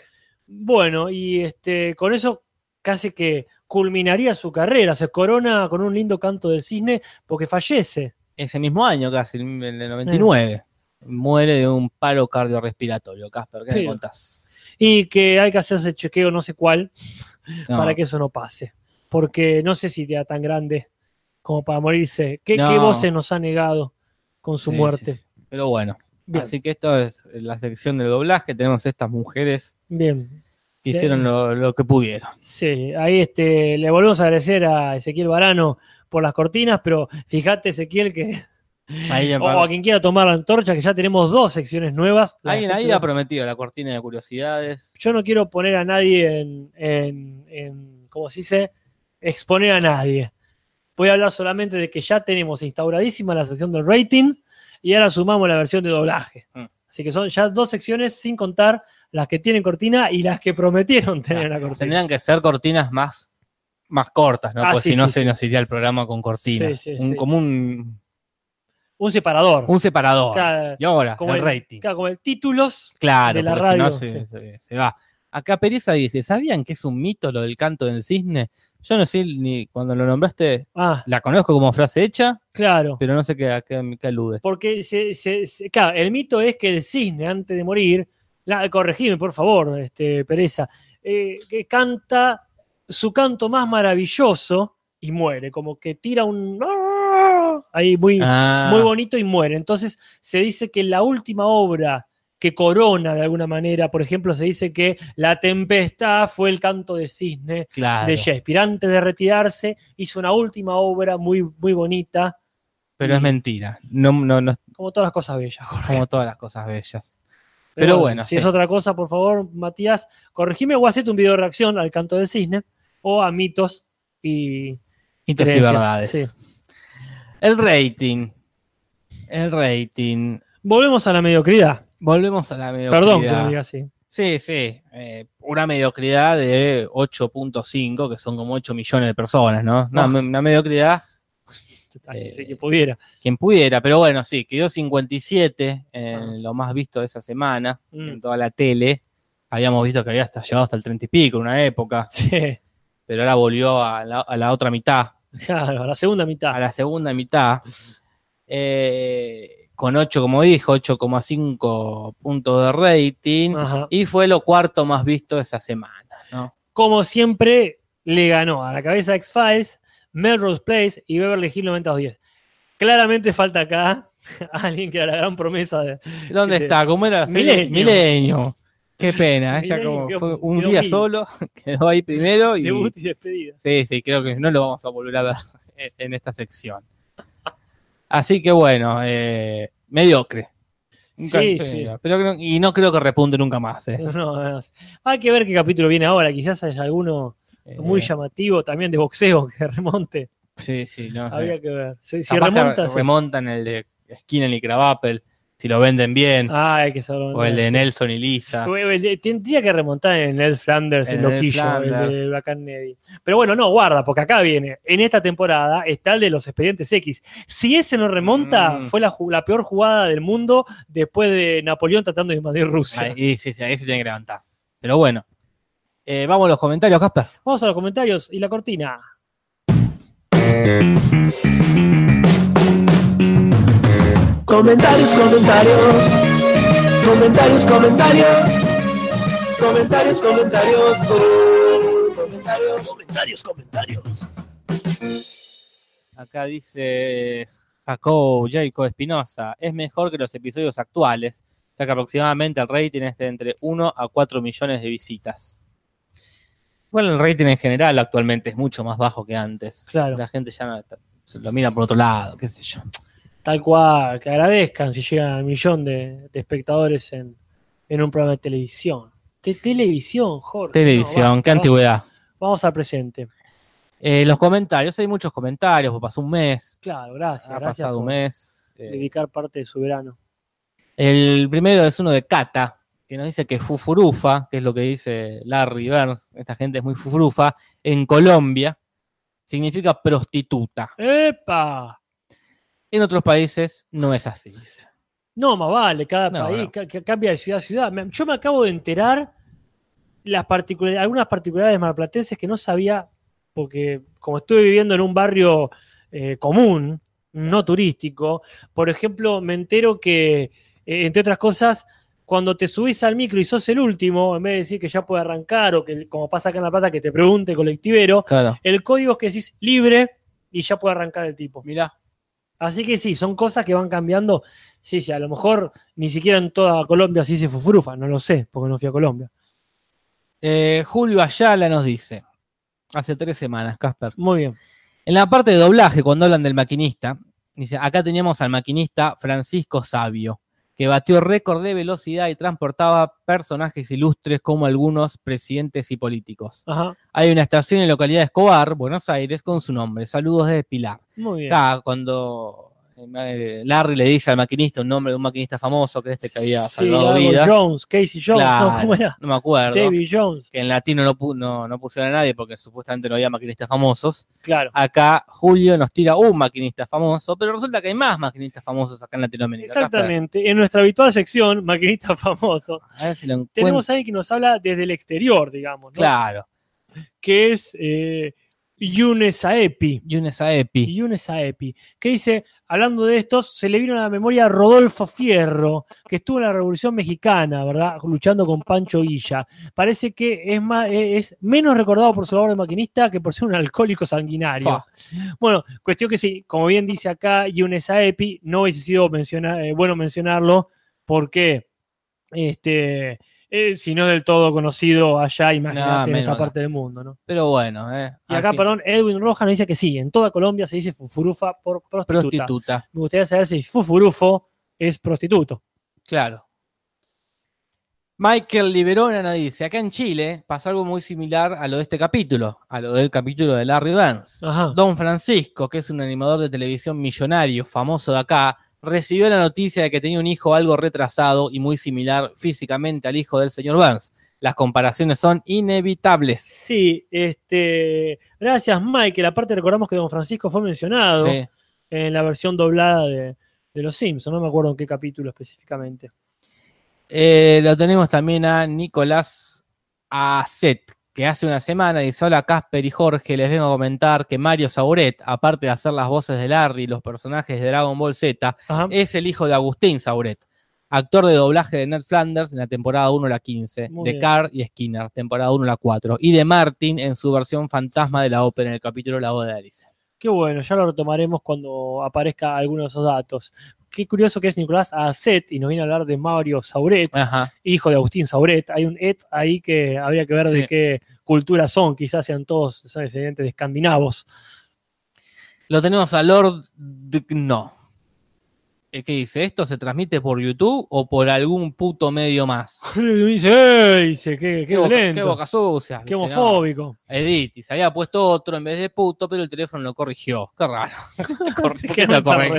S2: Bueno, y este, con eso casi que culminaría su carrera. Se corona con un lindo canto del cisne porque fallece.
S3: Ese mismo año, casi, en el 99. Muere de un paro cardiorrespiratorio. Casper, ¿qué
S2: Sí.
S3: me contás?
S2: Y que hay que hacerse chequeo no sé cuál
S3: No.
S2: para que eso no pase. Porque no sé si era tan grande como para morirse. ¿Qué,
S3: No.
S2: qué voces nos ha negado con su
S3: Sí,
S2: muerte?
S3: sí. Pero bueno,
S2: Bien,
S3: así que esto es la sección del doblaje. Tenemos estas mujeres
S2: bien.
S3: que hicieron lo, lo que pudieron.
S2: Sí, ahí este, le volvemos a agradecer a Ezequiel Varano por las cortinas, pero fíjate, Ezequiel, que.
S3: Ahí
S2: O a quien quiera tomar la antorcha, que ya tenemos dos secciones nuevas.
S3: Alguien ahí ha prometido la cortina de curiosidades.
S2: Yo no quiero poner a nadie en, en, en- ¿cómo se dice? Exponer a nadie. Voy a hablar solamente de que ya tenemos instauradísima la sección del rating y ahora sumamos la versión de doblaje.
S3: Mm.
S2: Así que son ya dos secciones sin contar las que tienen cortina y las que prometieron tener una cortina.
S3: Tendrían que ser cortinas más, más cortas, ¿no?
S2: Ah,
S3: Porque
S2: sí,
S3: si no
S2: sí,
S3: se
S2: sí.
S3: nos iría el programa con
S2: sí,
S3: Un-
S2: sí.
S3: Como un,
S2: Un separador.
S3: un separador.
S2: Claro,
S3: y ahora,
S2: como
S3: el
S2: el,
S3: rating.
S2: claro, como el títulos.
S3: Claro,
S2: de la
S3: porque si no
S2: radio,
S3: se,
S2: sí.
S3: se- se va. Acá Pereza dice, ¿sabían que es un mito lo del canto del cisne? Yo no sé ni cuando lo nombraste,
S2: Ah,
S3: la conozco como frase hecha,
S2: claro.
S3: pero no sé qué, qué, qué alude.
S2: Porque se- se- se- claro, el mito es que el cisne, antes de morir, la, corregime, por favor, este, Pereza, eh, que canta su canto más maravilloso y muere, como que tira un ¡ah! ahí muy,
S3: Ah,
S2: muy bonito y muere. Entonces se dice que la última obra que corona de alguna manera, por ejemplo, se dice que La Tempestad fue el canto de cisne
S3: claro,
S2: de Shakespeare. Antes de retirarse, hizo una última obra muy, muy bonita,
S3: pero es mentira. No, no, no
S2: como todas las cosas bellas. Jorge.
S3: como todas las cosas bellas. Pero bueno,
S2: si
S3: sí.
S2: es otra cosa, por favor, Matías, corregime o hacete un video de reacción al canto del cisne o a mitos y
S3: Mitos y
S2: creencias.
S3: verdades.
S2: Sí.
S3: El rating. El rating.
S2: Volvemos a la mediocridad.
S3: Volvemos a la mediocridad.
S2: Perdón que lo diga así.
S3: Sí, sí. eh, una mediocridad de 8.5, que son como 8 millones de personas, ¿no? Una,
S2: Ah.
S3: una mediocridad, Eh,
S2: sí que pudiera.
S3: quien pudiera, pero bueno, sí, quedó 57 en lo más visto de esa semana,
S2: Ah. Mm.
S3: en toda la tele. Habíamos visto que había hasta llegado hasta el 30 y pico en una época,
S2: Sí,
S3: pero ahora volvió a la, a la otra mitad,
S2: claro, a la segunda mitad.
S3: a la segunda mitad, eh, con 8, como dijo, 8,5 puntos de rating,
S2: Ajá.
S3: y fue lo cuarto más visto esa semana, ¿no?
S2: Como siempre, le ganó a la cabeza X-Files, Melrose Place y Beverly Hills 90210. Claramente falta acá alguien que era la gran promesa de.
S3: ¿Dónde está? ¿Cómo era?
S2: Milenio.
S3: Milenio. Qué pena, ella
S2: Milenio
S3: como fue un día solo, quedó ahí primero y
S2: Debut y despedida.
S3: sí, sí, creo que no lo vamos a volver a ver en- esta sección. Así que bueno, eh, mediocre.
S2: Sí, sí.
S3: pero creo- y no creo que repunte nunca más. eh.
S2: No, no, hay que ver qué capítulo viene ahora. Quizás haya alguno muy
S3: Eh,
S2: llamativo también de boxeo que remonte.
S3: Sí, sí, no,
S2: Habría
S3: eh,
S2: que ver. Si, si remonta,
S3: remontan el de Skinner y Crabapple, si lo venden bien,
S2: Ah, hay que saberlo.
S3: o el de. Nelson y Lisa.
S2: Tendría que remontar en Ned Flanders, el
S3: El
S2: loquillo, el de Huracán Neddy. Pero bueno, no, guarda, porque acá viene. En esta temporada está el de los expedientes X. Si ese no remonta,
S3: Mm.
S2: fue la peor jugada del mundo después de Napoleón tratando de invadir Rusia.
S3: Ahí, sí, sí, ahí se tiene que levantar. Pero bueno. Eh, vamos a los comentarios, Casper.
S2: Vamos a los comentarios y la cortina.
S1: Comentarios, comentarios. Comentarios, comentarios. Comentarios, comentarios. Comentarios, comentarios, comentarios.
S3: Acá dice Jacob Jacob Espinosa. Es mejor que los episodios actuales, ya que aproximadamente el rating es de entre 1 a 4 millones de visitas. Bueno, el rating en general actualmente es mucho más bajo que antes.
S2: Claro.
S3: La gente ya lo mira por otro lado, qué sé yo.
S2: Tal cual, que agradezcan si llegan al millón de, de espectadores en, en un programa de televisión. De televisión, Jorge.
S3: Televisión,
S2: No,
S3: qué antigüedad.
S2: Vamos, al presente.
S3: Eh, los comentarios, hay muchos comentarios, pues pasó un mes,
S2: Claro, gracias.
S3: ha
S2: gracias
S3: pasado un mes. eh,
S2: dedicar parte de su verano.
S3: El primero es uno de Cata, que nos dice que fufurufa, que es lo que dice Larry Burns, esta gente es muy fufurufa, en Colombia significa prostituta.
S2: ¡Epa!
S3: En otros países no es así.
S2: No, más vale, cada
S3: No,
S2: país
S3: no.
S2: ca- ca- cambia de ciudad a ciudad. Me- Yo me acabo de enterar las particular- algunas particularidades marplatenses que no sabía, porque como estuve viviendo en un barrio eh, común, no turístico, por ejemplo, me entero que, eh, entre otras cosas, cuando te subís al micro y sos el último, en vez de decir que ya puede arrancar o que, como pasa acá en La Plata, que te pregunte colectivero,
S3: Claro.
S2: el código es que decís libre y ya puede arrancar el tipo.
S3: Mirá.
S2: Así que sí, son cosas que van cambiando. Sí, sí, a lo mejor ni siquiera en toda Colombia se dice fufurufa, no lo sé, porque no fui a Colombia.
S3: Eh, Julio Ayala nos dice, hace tres semanas, Casper.
S2: Muy bien.
S3: En la parte de doblaje, cuando hablan del maquinista, dice, acá teníamos al maquinista Francisco Sabio, que batió récord de velocidad y transportaba personajes ilustres como algunos presidentes y políticos.
S2: Ajá,
S3: Hay una estación en la localidad de Escobar, Buenos Aires, con su nombre. Saludos desde Pilar.
S2: muy bien.
S3: Acá, cuando Larry le dice al maquinista un nombre de un maquinista famoso, que este que había
S2: Sí,
S3: salvado vidas.
S2: Jones, Casey Jones,
S3: Claro,
S2: no, ¿cómo era?
S3: no me acuerdo.
S2: David Jones,
S3: Que en latino no, no, no pusieron a nadie porque supuestamente no había maquinistas famosos.
S2: claro.
S3: Acá Julio nos tira un maquinista famoso, pero resulta que hay más maquinistas famosos acá en Latinoamérica.
S2: Exactamente. En nuestra habitual sección, maquinista famoso,
S3: está. A ver si lo encuentro.
S2: tenemos a alguien que nos habla desde el exterior, digamos, ¿no?
S3: Claro.
S2: Que es eh, Yunes Aepi.
S3: Yunes Aepi.
S2: Yunes Aepi, que dice, hablando de estos, se le vino a la memoria a Rodolfo Fierro, que estuvo en la Revolución Mexicana, ¿verdad? Luchando con Pancho Villa. Parece que es, más, es menos recordado por su labor de maquinista que por ser un alcohólico sanguinario.
S3: Fa.
S2: Bueno, cuestión que sí, como bien dice acá Yunes Aepi, no hubiese sido menciona- eh, bueno mencionarlo porque este, eh, si no es del todo conocido allá, imagínate en esta
S3: no.
S2: parte del mundo, ¿no?
S3: Pero bueno, eh.
S2: Y acá, perdón, Edwin Rojas nos dice que sí, en toda Colombia se dice fufurufa por prostituta.
S3: Prostituta.
S2: Me gustaría saber si fufurufo es prostituto.
S3: Claro. Michael Liberona nos dice, acá en Chile pasó algo muy similar a lo de este capítulo, a lo del capítulo de Larry.
S2: Ajá.
S3: Don Francisco, que es un animador de televisión millonario, famoso de acá, recibió la noticia de que tenía un hijo algo retrasado y muy similar físicamente al hijo del señor Burns. Las comparaciones son inevitables.
S2: Sí, este, gracias Michael. Aparte recordamos que Don Francisco fue mencionado
S3: Sí.
S2: en la versión doblada de, de Los Simpsons, no me acuerdo en qué capítulo específicamente.
S3: Eh, lo tenemos también a Nicolás Acet, que hace una semana dice: Hola Casper y Jorge, les vengo a comentar que Mario Sauret, aparte de hacer las voces de Larry y los personajes de Dragon Ball Z,
S2: Ajá.
S3: es el hijo de Agustín Sauret, actor de doblaje de Ned Flanders en la temporada 1 la 15,
S2: Muy
S3: de
S2: bien.
S3: Carr y Skinner, temporada 1 la 4, y de Martin en su versión fantasma de la ópera en el capítulo La boda de Alice.
S2: Qué bueno, ya lo retomaremos cuando aparezca alguno de esos datos. Qué curioso que es Nicolás Acet y nos viene a hablar de Mario Sauret,
S3: Ajá.
S2: hijo de Agustín Sauret. Hay un et ahí que habría que ver de qué cultura son, quizás sean todos descendientes de escandinavos.
S3: Lo tenemos a Lord No. Eh, ¿Qué dice? ¿Esto se transmite por YouTube o por algún puto medio más?
S2: Y dice, ¡ey! Dice, qué, qué,
S3: boca, qué boca sucia.
S2: qué
S3: Dice, no,
S2: homofóbico.
S3: Edith, se había puesto otro en vez de puto, pero el teléfono lo corrigió. Qué raro.
S2: Sí,
S3: ¿Por
S2: qué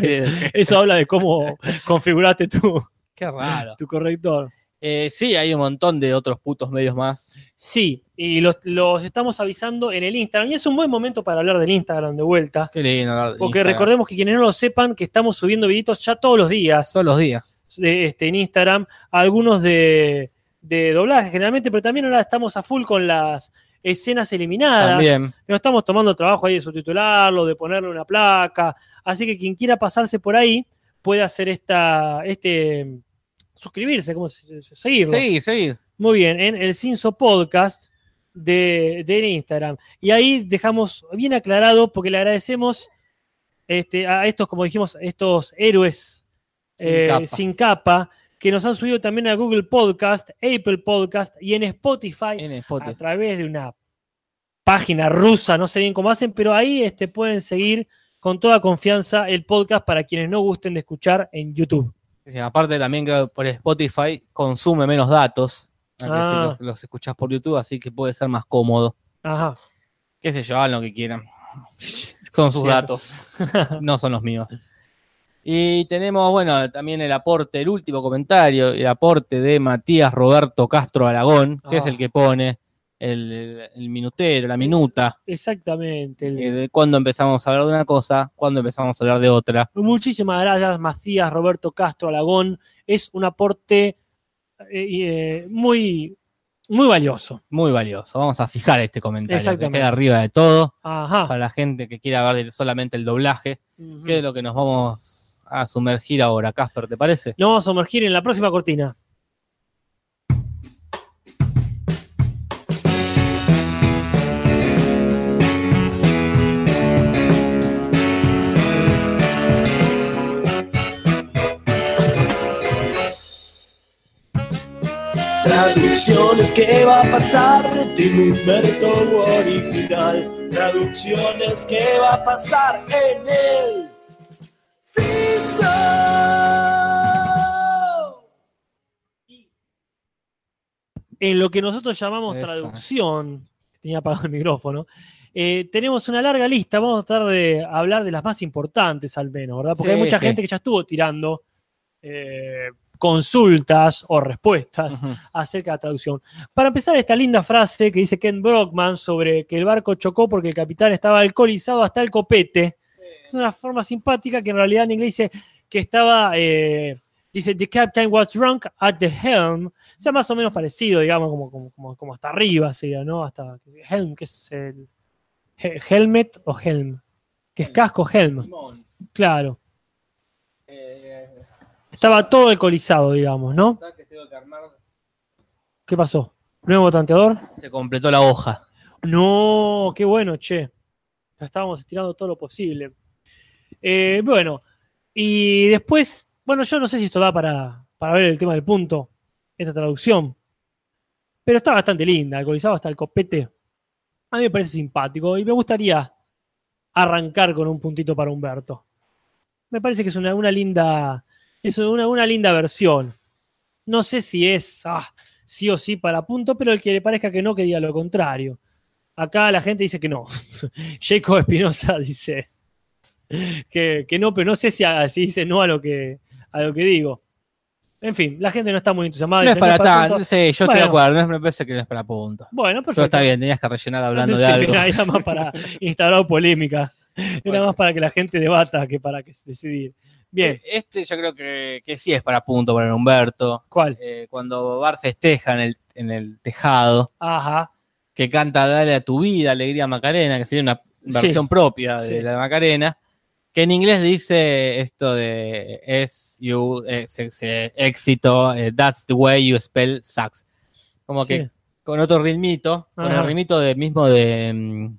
S3: qué?
S2: Eso habla de cómo configuraste tu,
S3: Qué raro.
S2: tu corrector.
S3: Eh, sí, hay un montón de otros putos medios más.
S2: Sí, y los, los estamos avisando en el Instagram. Y es un buen momento para hablar del Instagram de vuelta.
S3: Qué lindo. hablar de
S2: Porque
S3: Instagram.
S2: recordemos que quienes no lo sepan, que estamos subiendo videitos ya todos los días
S3: Todos los días.
S2: de, este, en Instagram. Algunos de, de doblaje generalmente, pero también ahora estamos a full con las escenas eliminadas.
S3: También.
S2: que no estamos tomando trabajo ahí de subtitularlo, de ponerle una placa. Así que quien quiera pasarse por ahí puede hacer esta, este, suscribirse, ¿cómo se se- seguirlo?
S3: Sí, sí.
S2: Muy bien, en el Cinso Podcast de, de Instagram. Y ahí dejamos bien aclarado, porque le agradecemos este, a estos, como dijimos, estos héroes
S3: Sin
S2: eh,
S3: capa.
S2: sin capa, que nos han subido también a Google Podcast, Apple Podcast y en Spotify
S3: En
S2: a
S3: Spotify.
S2: través de una página rusa, no sé bien cómo hacen, pero ahí este, pueden seguir con toda confianza el podcast para quienes no gusten de escuchar en YouTube.
S3: Sí, aparte también creo que por Spotify consume menos datos
S2: Ah.
S3: los, los escuchás por YouTube, así que puede ser más cómodo.
S2: Ajá.
S3: Qué sé yo, hagan lo que quieran. Son sus
S2: Cierto.
S3: datos, no son los míos. Y tenemos, bueno, también el aporte, el último comentario, el aporte de Matías Roberto Castro Aragón, que es
S2: Ah.
S3: el que pone el, minutero, la minuta,
S2: Exactamente. el-
S3: eh, de cuándo empezamos a hablar de una cosa, cuándo empezamos a hablar de otra.
S2: Muchísimas gracias, Macías, Roberto Castro, Alagón. Es un aporte eh, eh, muy, muy valioso.
S3: Muy valioso. Vamos a fijar este comentario, que
S2: Exactamente.
S3: queda arriba de todo,
S2: Ajá.
S3: para la gente que quiera ver solamente el doblaje,
S2: Ujú.
S3: que es lo que nos vamos a sumergir ahora. Casper, ¿te parece?
S2: Nos vamos a sumergir en la próxima cortina.
S1: Traducciones, ¿qué va a pasar de Tim Humberto original? Traducciones, ¿qué va a pasar en el Simpson?
S2: En lo que nosotros llamamos
S3: Esa.
S2: traducción, tenía apagado el micrófono, eh, tenemos una larga lista. Vamos a tratar de hablar de las más importantes, al menos, ¿verdad? Porque hay mucha
S3: sí.
S2: gente que ya estuvo tirando eh, consultas o respuestas. Acerca de la traducción. Para empezar, esta linda frase que dice Ken Brockman sobre que el barco chocó porque el capitán estaba alcoholizado hasta el copete. Es una forma simpática que en realidad en inglés dice que estaba, eh, dice, the captain was drunk at the helm. O sea, más o menos parecido, digamos, como, como, como, como hasta arriba sería, ¿no? Hasta helm, que es el he- helmet o helm. Que es casco, helm. Claro. Estaba todo alcoholizado, digamos, ¿no? ¿Qué pasó? ¿Nuevo tanteador?
S3: Se completó la hoja.
S2: No, qué bueno, che. Ya estábamos estirando todo lo posible. Eh, bueno, y después, bueno, yo no sé si esto da para, para ver el tema del punto, esta traducción. Pero está bastante linda, alcoholizado hasta el copete. A mí me parece simpático y me gustaría arrancar con un puntito para Humberto. Me parece que es una, una linda. Es una, una linda versión. No sé si es ah, sí o sí para punto, pero el que le parezca que no, que diga lo contrario. Acá la gente dice que no. Jacob Espinosa dice que, que no, pero no sé si, a- si dice no a lo, que, a lo que digo. En fin, la gente no está muy entusiasmada.
S3: No es para tanto. Sí, yo estoy
S2: Bueno.
S3: de acuerdo. No es, me parece que no es para punto.
S2: Bueno,
S3: Pero
S2: perfecto.
S3: está bien, tenías que rellenar hablando de algo.
S2: Era, era más para instaurar polémica. Era
S3: Bueno.
S2: más para que la gente debata que para que decidir. Bien,
S3: Este yo creo que, que sí es para punto para Humberto.
S2: ¿cuál?
S3: Eh, cuando Bar festeja en el, en el tejado,
S2: Ajá.
S3: que canta Dale a tu vida, Alegría Macarena, que sería una versión propia de
S2: sí.
S3: la Macarena, que en inglés dice esto de es you, es, es, eh, éxito, eh, that's the way you spell sucks. Como que con otro ritmito, con el ritmito de, mismo de, mm,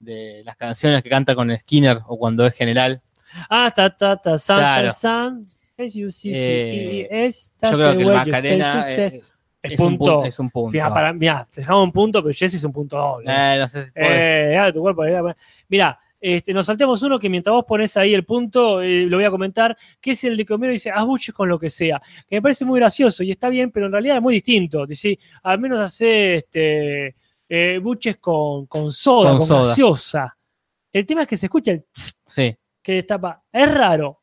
S3: de las canciones que canta con Skinner o cuando es general.
S2: Ah, ta, ta, ta, san,
S3: Claro.
S2: san, san. Es, sí,
S3: Eh,
S2: y es,
S3: Yo
S2: that's
S3: creo que el
S2: spell
S3: Macarena
S2: success.
S3: eh,
S2: es,
S3: es, un
S2: punto.
S3: pu- es un punto.
S2: Mira, para, mira, te dejamos un punto, pero Jesse es un punto doble.
S3: Eh, no sé si
S2: Eh, dale tu cuerpo. Mira, este, nos saltemos uno que mientras vos pones ahí el punto, eh, lo voy a comentar, que es el de que Homero dice, haz buches con lo que sea. Que me parece muy gracioso y está bien, pero en realidad es muy distinto. Dice, al menos hace este, eh, buches con, con soda,
S3: Con
S2: con,
S3: soda.
S2: gaseosa. El tema es que se escucha el tss
S3: sí.
S2: Que destapa. Es raro.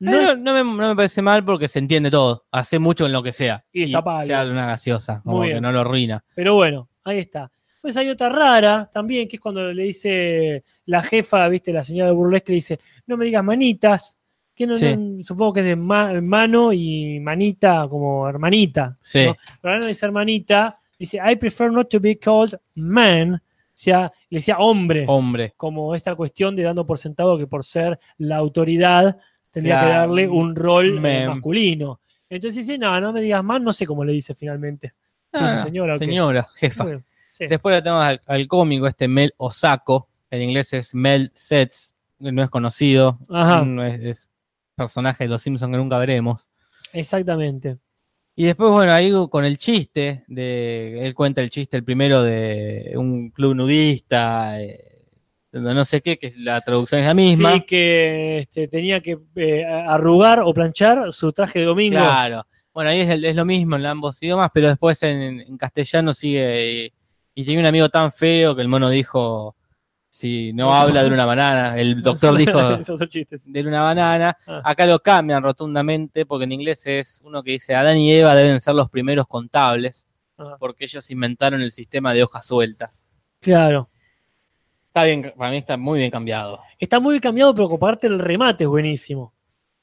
S2: No
S3: No,
S2: es-
S3: no me, no me parece mal porque se entiende todo. Hace mucho en lo que sea.
S2: Y destapa
S3: sea
S2: algo.
S3: una gaseosa. Como
S2: Muy
S3: que
S2: bien.
S3: no lo arruina.
S2: Pero bueno, ahí está. Pues hay otra rara también, que es cuando le dice la jefa, viste, la señora de burlesque, le dice, no me digas manitas. Que no-
S3: Sí.
S2: no- supongo que es de ma- mano y manita como hermanita.
S3: Sí.
S2: ¿no? Pero ahora no dice hermanita, dice I prefer not to be called man. Sea, le decía hombre.
S3: Hombre.
S2: como esta cuestión de dando por sentado que por ser la autoridad tendría que
S3: Claro.
S2: darle un rol eh, masculino. Entonces dice, no, no me digas más, no sé cómo le dice finalmente.
S3: Ah,
S2: señora,
S3: señora, jefa.
S2: Bueno, sí.
S3: Después le tenemos al, al cómico, este Mel Osako. En inglés es Mel Sets. No es conocido.
S2: Ajá.
S3: No es, es personaje de los Simpsons que nunca veremos.
S2: Exactamente.
S3: Y después, bueno, ahí con el chiste, de, él cuenta el chiste, el primero de un club nudista, eh, donde no sé qué, que la traducción es la misma.
S2: Sí, que este, tenía que eh, arrugar o planchar su traje de domingo.
S3: Claro. Bueno, ahí es, el- es lo mismo en ambos idiomas, pero después en, en castellano sigue. Y, y tenía un amigo tan feo que el mono dijo: Si no habla de una banana, el doctor dijo de una banana.
S2: Ah.
S3: Acá lo cambian rotundamente porque en inglés es uno que dice: Adán y Eva deben ser los primeros contables
S2: Ah,
S3: porque ellos inventaron el sistema de hojas sueltas.
S2: claro.
S3: Está bien, para mí está muy bien cambiado.
S2: Está muy cambiado, pero comparte el remate es buenísimo.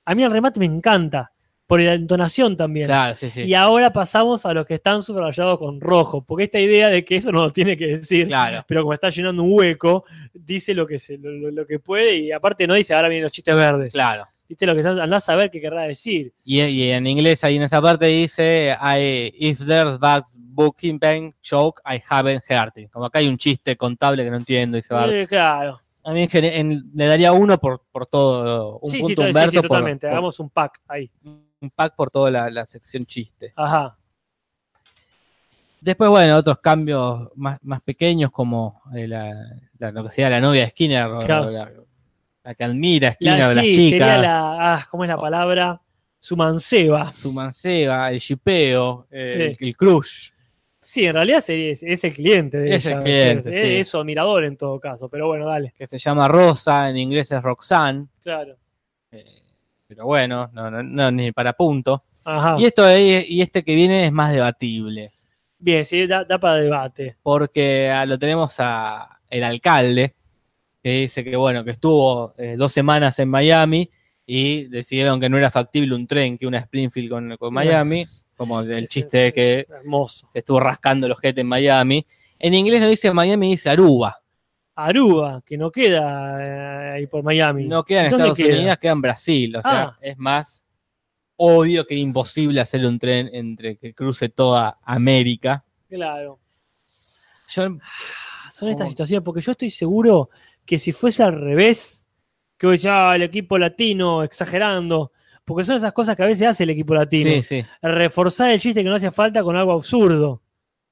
S2: A mí el remate me encanta. Por la entonación también.
S3: Claro, sí, sí.
S2: Y ahora pasamos a los que están subrayados con rojo, porque esta idea de que eso no lo tiene que decir,
S3: Claro.
S2: pero como está llenando un hueco, dice lo que, se, lo, lo- que puede y aparte no dice ahora vienen los chistes verdes.
S3: Claro.
S2: Viste lo que andás a ver qué querrá decir.
S3: Y, y en inglés ahí en esa parte dice I, if there's bad bookkeeping joke, I haven't heard it. Como acá hay un chiste contable que no entiendo y se va.
S2: Eh, claro.
S3: A mí en gen- en- le daría uno por, por todo, un
S2: sí, sí,
S3: punto
S2: to- sí,
S3: Humberto
S2: sí,
S3: por-
S2: totalmente.
S3: por,
S2: Hagamos un pack ahí.
S3: Un pack por toda la, la sección chiste.
S2: Ajá.
S3: Después, bueno, otros cambios más, más pequeños como eh, la, la- lo que sería la novia de Skinner, o la, la que admira a Skinner, de las chicas,
S2: sería la. Ah, ¿Cómo es la palabra? Su manceba.
S3: su manceba, el shipeo, eh,
S2: Sí.
S3: el, el crush.
S2: Sí, en realidad sería- es, es el cliente de
S3: Es el
S2: ella,
S3: cliente,
S2: es,
S3: sí.
S2: es su admirador en todo caso, pero bueno, dale.
S3: que se llama Rosa, en inglés es Roxanne,
S2: Claro.
S3: eh, pero bueno, no, no, no, ni para punto.
S2: Ajá.
S3: Y esto ahí- y este que viene es más debatible,
S2: Bien, sí, da, da para debate.
S3: porque ah, lo tenemos a el alcalde, que dice que bueno, que estuvo eh, dos semanas en Miami y decidieron que no era factible un tren que una Springfield con, con Miami, como el chiste de que
S2: Hermoso.
S3: estuvo rascando los jetes en Miami. En inglés no dice Miami, dice Aruba.
S2: Aruba, que no queda eh, ahí por Miami.
S3: No queda en
S2: ¿Dónde
S3: Estados
S2: queda?
S3: Unidos, queda en Brasil. O sea,
S2: Ah.
S3: es más obvio que imposible hacer un tren entre que cruce toda América.
S2: Claro.
S3: Yo,
S2: Son estas situaciones, porque yo estoy seguro que si fuese al revés, que hoy ya el equipo latino exagerando, porque son esas cosas que a veces hace el equipo latino.
S3: sí, sí.
S2: Reforzar el chiste que no hacía falta con algo absurdo.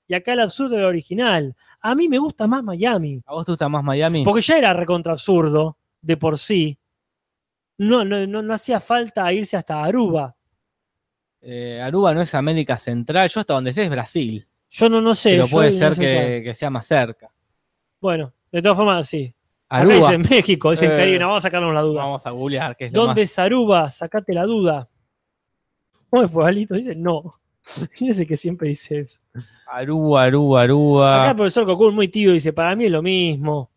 S2: Y acá el absurdo era original. A mí me gusta más Miami,
S3: ¿A vos te gusta más Miami?
S2: porque ya era recontra absurdo de por sí. No, no, no, no hacía falta irse hasta Aruba.
S3: Eh, Aruba no es América Central. Yo hasta donde sé es Brasil.
S2: Yo no, no sé.
S3: pero puede
S2: no
S3: ser
S2: sé
S3: que, que sea más cerca.
S2: Bueno, de todas formas, sí. Acá
S3: Aruba.
S2: dice México,
S3: Eh,
S2: Caribe, vamos a sacarnos la duda.
S3: Vamos a googlear. Que es lo
S2: ¿Dónde
S3: más-
S2: es Aruba? Sacate la duda. ¿Cómo fue, Alito? Dice no. Fíjense que siempre dice eso.
S3: Aruba, Aruba,
S2: Acá
S3: Aruba.
S2: el profesor Cocún muy tío dice, para mí es lo mismo.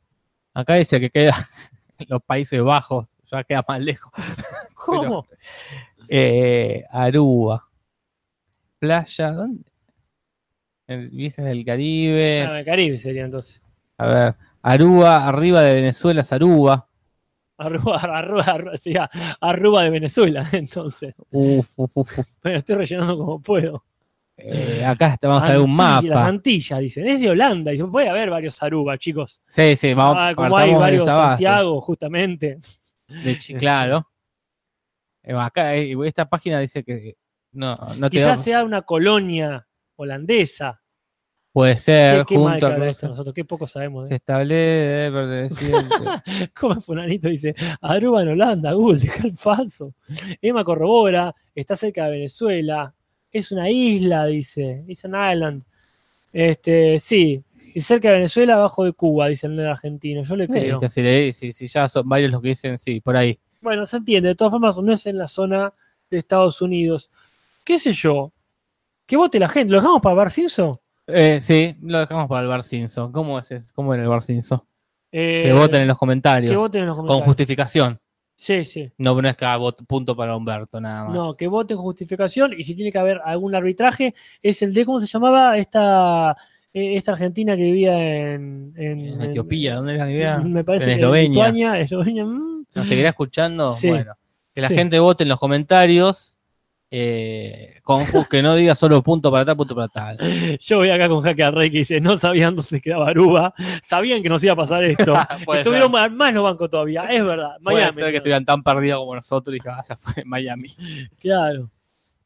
S3: Acá dice que queda en los Países Bajos. Ya queda más lejos.
S2: ¿Cómo?
S3: Eh, Aruba. Playa, ¿dónde? El Viejas del Caribe.
S2: Ah, el Caribe sería entonces.
S3: A ver, Aruba, arriba de Venezuela es Aruba.
S2: Aruba, sería Aruba de Venezuela, entonces.
S3: Uf, uf, uf.
S2: Bueno, estoy rellenando como puedo.
S3: Eh, acá está- vamos a ver un
S2: Antilla- Las
S3: mapa.
S2: Antillas, dicen. Es de Holanda. Dice, puede haber varios Aruba, chicos.
S3: Sí, sí, vamos
S2: Ah, como hay varios. Santiago, justamente.
S3: De claro. Eh, acá eh, esta página dice que no, no
S2: Quizás sea una colonia holandesa.
S3: Puede
S2: Qué,
S3: ser
S2: qué mal
S3: junto a
S2: habla esto nosotros, qué poco sabemos.
S3: se
S2: ¿eh?
S3: establece perteneciente.
S2: Como Fulanito dice, Aruba en Holanda, Google, deja el falso. Emma corrobora, está cerca de Venezuela, es una isla, dice, es an island. Este, sí, y cerca de Venezuela, abajo de Cuba, dice el argentino, yo le creo.
S3: Listo, si, si- si ya son varios los que dicen sí, por ahí.
S2: Bueno, se entiende, de todas formas no es en la zona de Estados Unidos. ¿Qué sé yo? Que vote la gente, ¿lo dejamos para Bar Simpson?
S3: Eh, sí, lo dejamos para el Bar Simpson. ¿Cómo es? ese? ¿Cómo era el Bar Simpson?
S2: Eh,
S3: Que voten en los comentarios.
S2: que voten en los
S3: con justificación.
S2: Sí, sí.
S3: No, no es voto- punto para Humberto, nada más.
S2: No, que voten con justificación y si tiene que haber algún arbitraje es el de, ¿cómo se llamaba? Esta, eh, esta argentina que vivía en... En,
S3: En Etiopía, ¿dónde era que vivía?
S2: Me parece
S3: En
S2: que
S3: Eslovenia.
S2: Lituania, Eslovenia, mm,
S3: ¿Nos seguirá escuchando?
S2: Sí.
S3: Bueno, que la
S2: Sí.
S3: gente vote en los comentarios. Eh, que no diga solo punto para tal, punto para tal.
S2: Yo voy acá con Jaque Rey que dice, no sabían dónde quedaba Aruba, sabían que nos iba a pasar esto.
S3: Puede
S2: Estuvieron más, más los bancos todavía, es verdad.
S3: Puede
S2: Miami.
S3: ser que estuvieran tan perdidos como nosotros y que ah, ya fue Miami.
S2: Claro.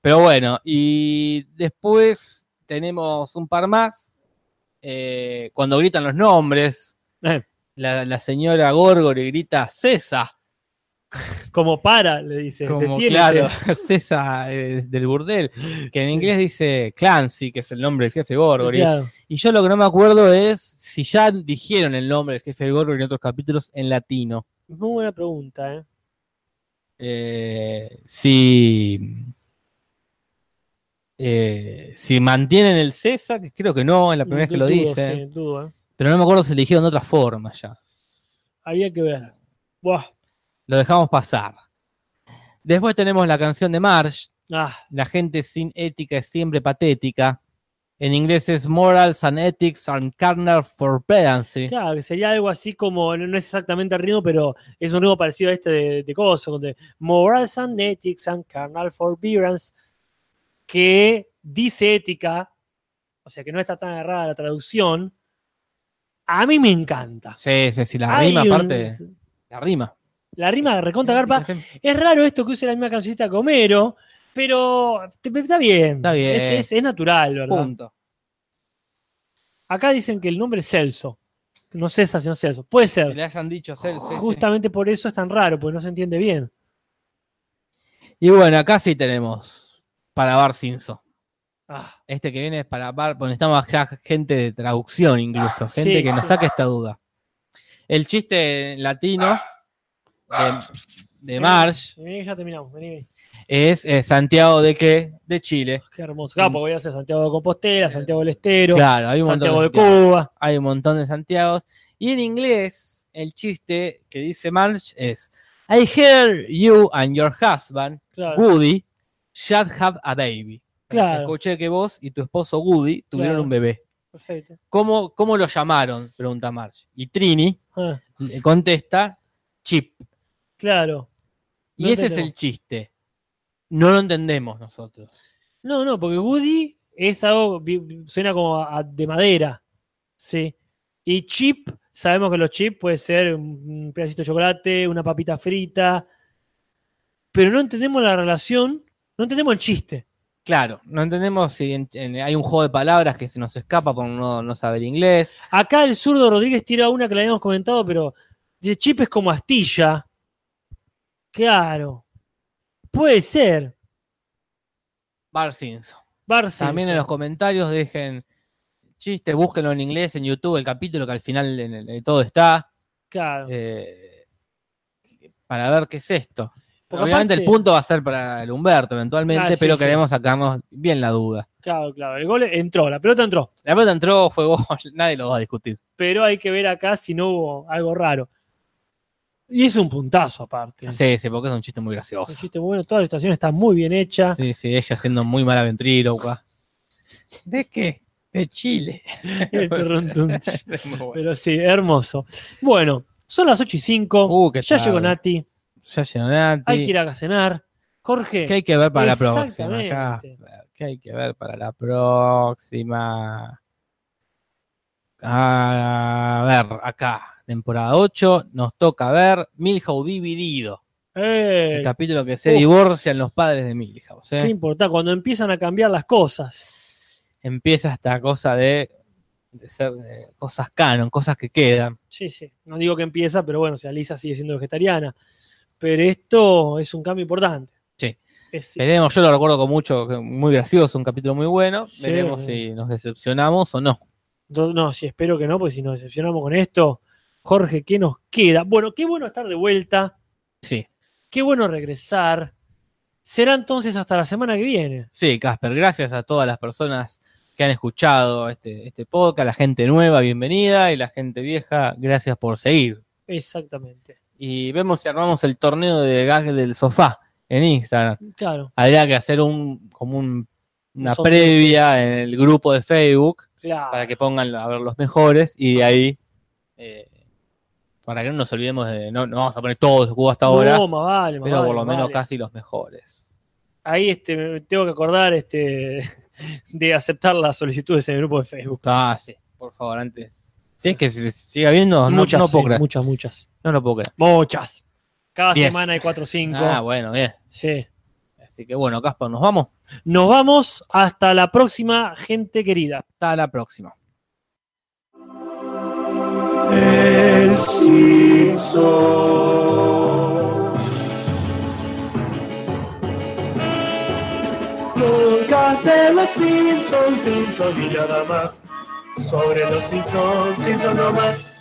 S3: Pero bueno, y después tenemos un par más. eh, cuando gritan los nombres,
S2: Eh,
S3: la, la señora Gorgori grita César.
S2: Como para, le dice.
S3: Como César eh, del burdel, que en
S2: Sí.
S3: inglés dice Clancy, que es el nombre del jefe Gorgory.
S2: Claro.
S3: Y yo lo que no me acuerdo es si ya dijeron el nombre del jefe Gorgory en otros capítulos en latino.
S2: Muy buena pregunta, ¿eh?
S3: Eh, si, eh, si mantienen el César, que creo que no, es la primera vez que lo dicen.
S2: sí, dudo, ¿eh?
S3: Pero no me acuerdo si le dijeron de otra forma ya.
S2: Había que ver. Buah.
S3: Lo dejamos pasar. Después tenemos la canción de Marsh,
S2: Ah,
S3: La gente sin ética es siempre patética. En inglés es Morals and Ethics and Carnal Forbearance.
S2: claro, que sería algo así como, no es exactamente el ritmo, pero es un ritmo parecido a este de, de Coso, donde Morals and Ethics and Carnal Forbearance, que dice ética, o sea que no está tan errada la traducción, a mí me encanta.
S3: Sí, sí, sí, la
S2: Hay
S3: rima
S2: un-
S3: aparte. La rima.
S2: La rima recontra garpa. Es raro esto que use la misma cancionista que Homero, pero te- está bien.
S3: Está bien.
S2: Es, es- es natural, ¿verdad?
S3: Punto.
S2: Acá dicen que el nombre es Celso. No César, sino Celso. Puede
S3: Que
S2: ser.
S3: le hayan dicho Cel, sí, sí.
S2: Justamente por eso es tan raro, porque no se entiende bien.
S3: Y bueno, acá sí tenemos para Bar Simpson.
S2: Ah,
S3: Este que viene es para Bar, porque necesitamos ya gente de traducción incluso, gente
S2: Sí,
S3: que nos saque esta duda. El chiste latino de, de Marsh
S2: vení ya terminamos. Vení, vení.
S3: es eh, Santiago de qué? De Chile.
S2: Qué hermoso. Claro, porque voy a hacer Santiago de Compostela, Santiago del Estero,
S3: Claro, hay un montón
S2: Santiago de
S3: Santiagos.
S2: Cuba.
S3: hay un montón de Santiagos. Y en inglés, el chiste que dice March es: I hear you and your husband,
S2: Claro.
S3: Woody, should have a baby.
S2: Claro.
S3: Escuché que vos y tu esposo Woody tuvieron
S2: Claro.
S3: un bebé.
S2: Perfecto.
S3: ¿Cómo, ¿Cómo lo llamaron? Pregunta March. Y Trini
S2: Ah,
S3: le contesta: Chip.
S2: Claro.
S3: Y
S2: No
S3: ese es el chiste. No lo entendemos nosotros.
S2: No, no, porque Woody es algo, suena como a- de madera. Sí. Y chip, sabemos que los chips puede ser un pedacito de chocolate, una papita frita. Pero no entendemos la relación, no entendemos el chiste.
S3: Claro, no entendemos si en- en- hay un juego de palabras que se nos escapa por no, no saber inglés.
S2: Acá el zurdo Rodríguez tira una que le habíamos comentado, pero dice chip es como astilla. Claro. Puede ser.
S3: Bar Simpson.
S2: Bar
S3: También en los comentarios dejen chistes, búsquenlo en inglés en YouTube, el capítulo que al final de todo está,
S2: Claro.
S3: eh, para ver qué es esto.
S2: Porque
S3: Obviamente el punto va a ser para el Humberto eventualmente,
S2: Ah,
S3: pero
S2: sí.
S3: queremos sacarnos bien la duda.
S2: Claro, claro. El gol entró, la pelota entró.
S3: La pelota entró, fue gol, nadie lo va a discutir.
S2: pero hay que ver acá si no hubo algo raro. Y es un puntazo aparte.
S3: Sí, sí, porque es un chiste muy
S2: Un
S3: gracioso.
S2: chiste muy bueno, toda la situación está muy bien hecha.
S3: Sí, sí, ella siendo muy mala ventríloca. ¿De qué? De Chile. Bueno.
S2: pero sí, hermoso. Bueno, son las 8 y 5.
S3: Uh, qué
S2: ya
S3: tarde.
S2: llegó Nati.
S3: Ya llenó Nati.
S2: Hay que ir a cenar. Jorge.
S3: ¿Qué hay que ver para la próxima? Acá, ¿Qué hay que ver para la próxima? A ver, acá, temporada 8, nos toca ver Milhouse dividido.
S2: Eh,
S3: El capítulo que se
S2: uf.
S3: divorcian los padres de Milhouse. ¿eh?
S2: qué importante, cuando empiezan a cambiar las cosas.
S3: Empieza esta cosa de, de ser eh, cosas canon, cosas que quedan.
S2: Sí, sí. No digo que empieza, pero bueno, si Alisa sigue siendo vegetariana. Pero esto es un cambio importante.
S3: Sí.
S2: Es-
S3: Veremos, yo lo recuerdo con mucho, muy gracioso, un capítulo muy bueno.
S2: Sí.
S3: Veremos si nos decepcionamos o no.
S2: No, no, sí, espero que no, porque si nos decepcionamos con esto, Jorge, ¿qué nos queda? Bueno, qué bueno estar de vuelta,
S3: Sí.
S2: qué bueno regresar. Será entonces hasta la semana que viene.
S3: Sí, Casper, gracias a todas las personas que han escuchado este, este podcast, la gente nueva, bienvenida, y la gente vieja, gracias por seguir.
S2: Exactamente.
S3: y vemos si armamos el torneo de gag del sofá en Instagram.
S2: Claro,
S3: Habría que hacer un como un- una previa en el grupo de Facebook
S2: claro.
S3: para que pongan a ver los mejores y de ahí eh, para que no nos olvidemos de no, no vamos a poner todos los hubo hasta ahora,
S2: No, más vale, más
S3: pero
S2: vale,
S3: por lo menos
S2: vale.
S3: casi los mejores.
S2: Ahí este, me tengo que acordar este, de aceptar las solicitudes en el grupo de Facebook.
S3: Ah, sí, por favor, antes. Si es que se sigue habiendo, no,
S2: muchas,
S3: no puedo
S2: sí,
S3: creer.
S2: muchas, muchas.
S3: No lo puedo creer.
S2: Muchas. Cada
S3: Diez.
S2: semana hay 4 o 5.
S3: Ah, bueno, bien.
S2: Sí.
S3: Así que bueno, Caspar, nos vamos.
S2: Nos vamos hasta la próxima, gente querida.
S3: Hasta la próxima.
S1: Nunca de los Simpsons, Simpson y nada más. Sobre los Simpsons, Simpson no más.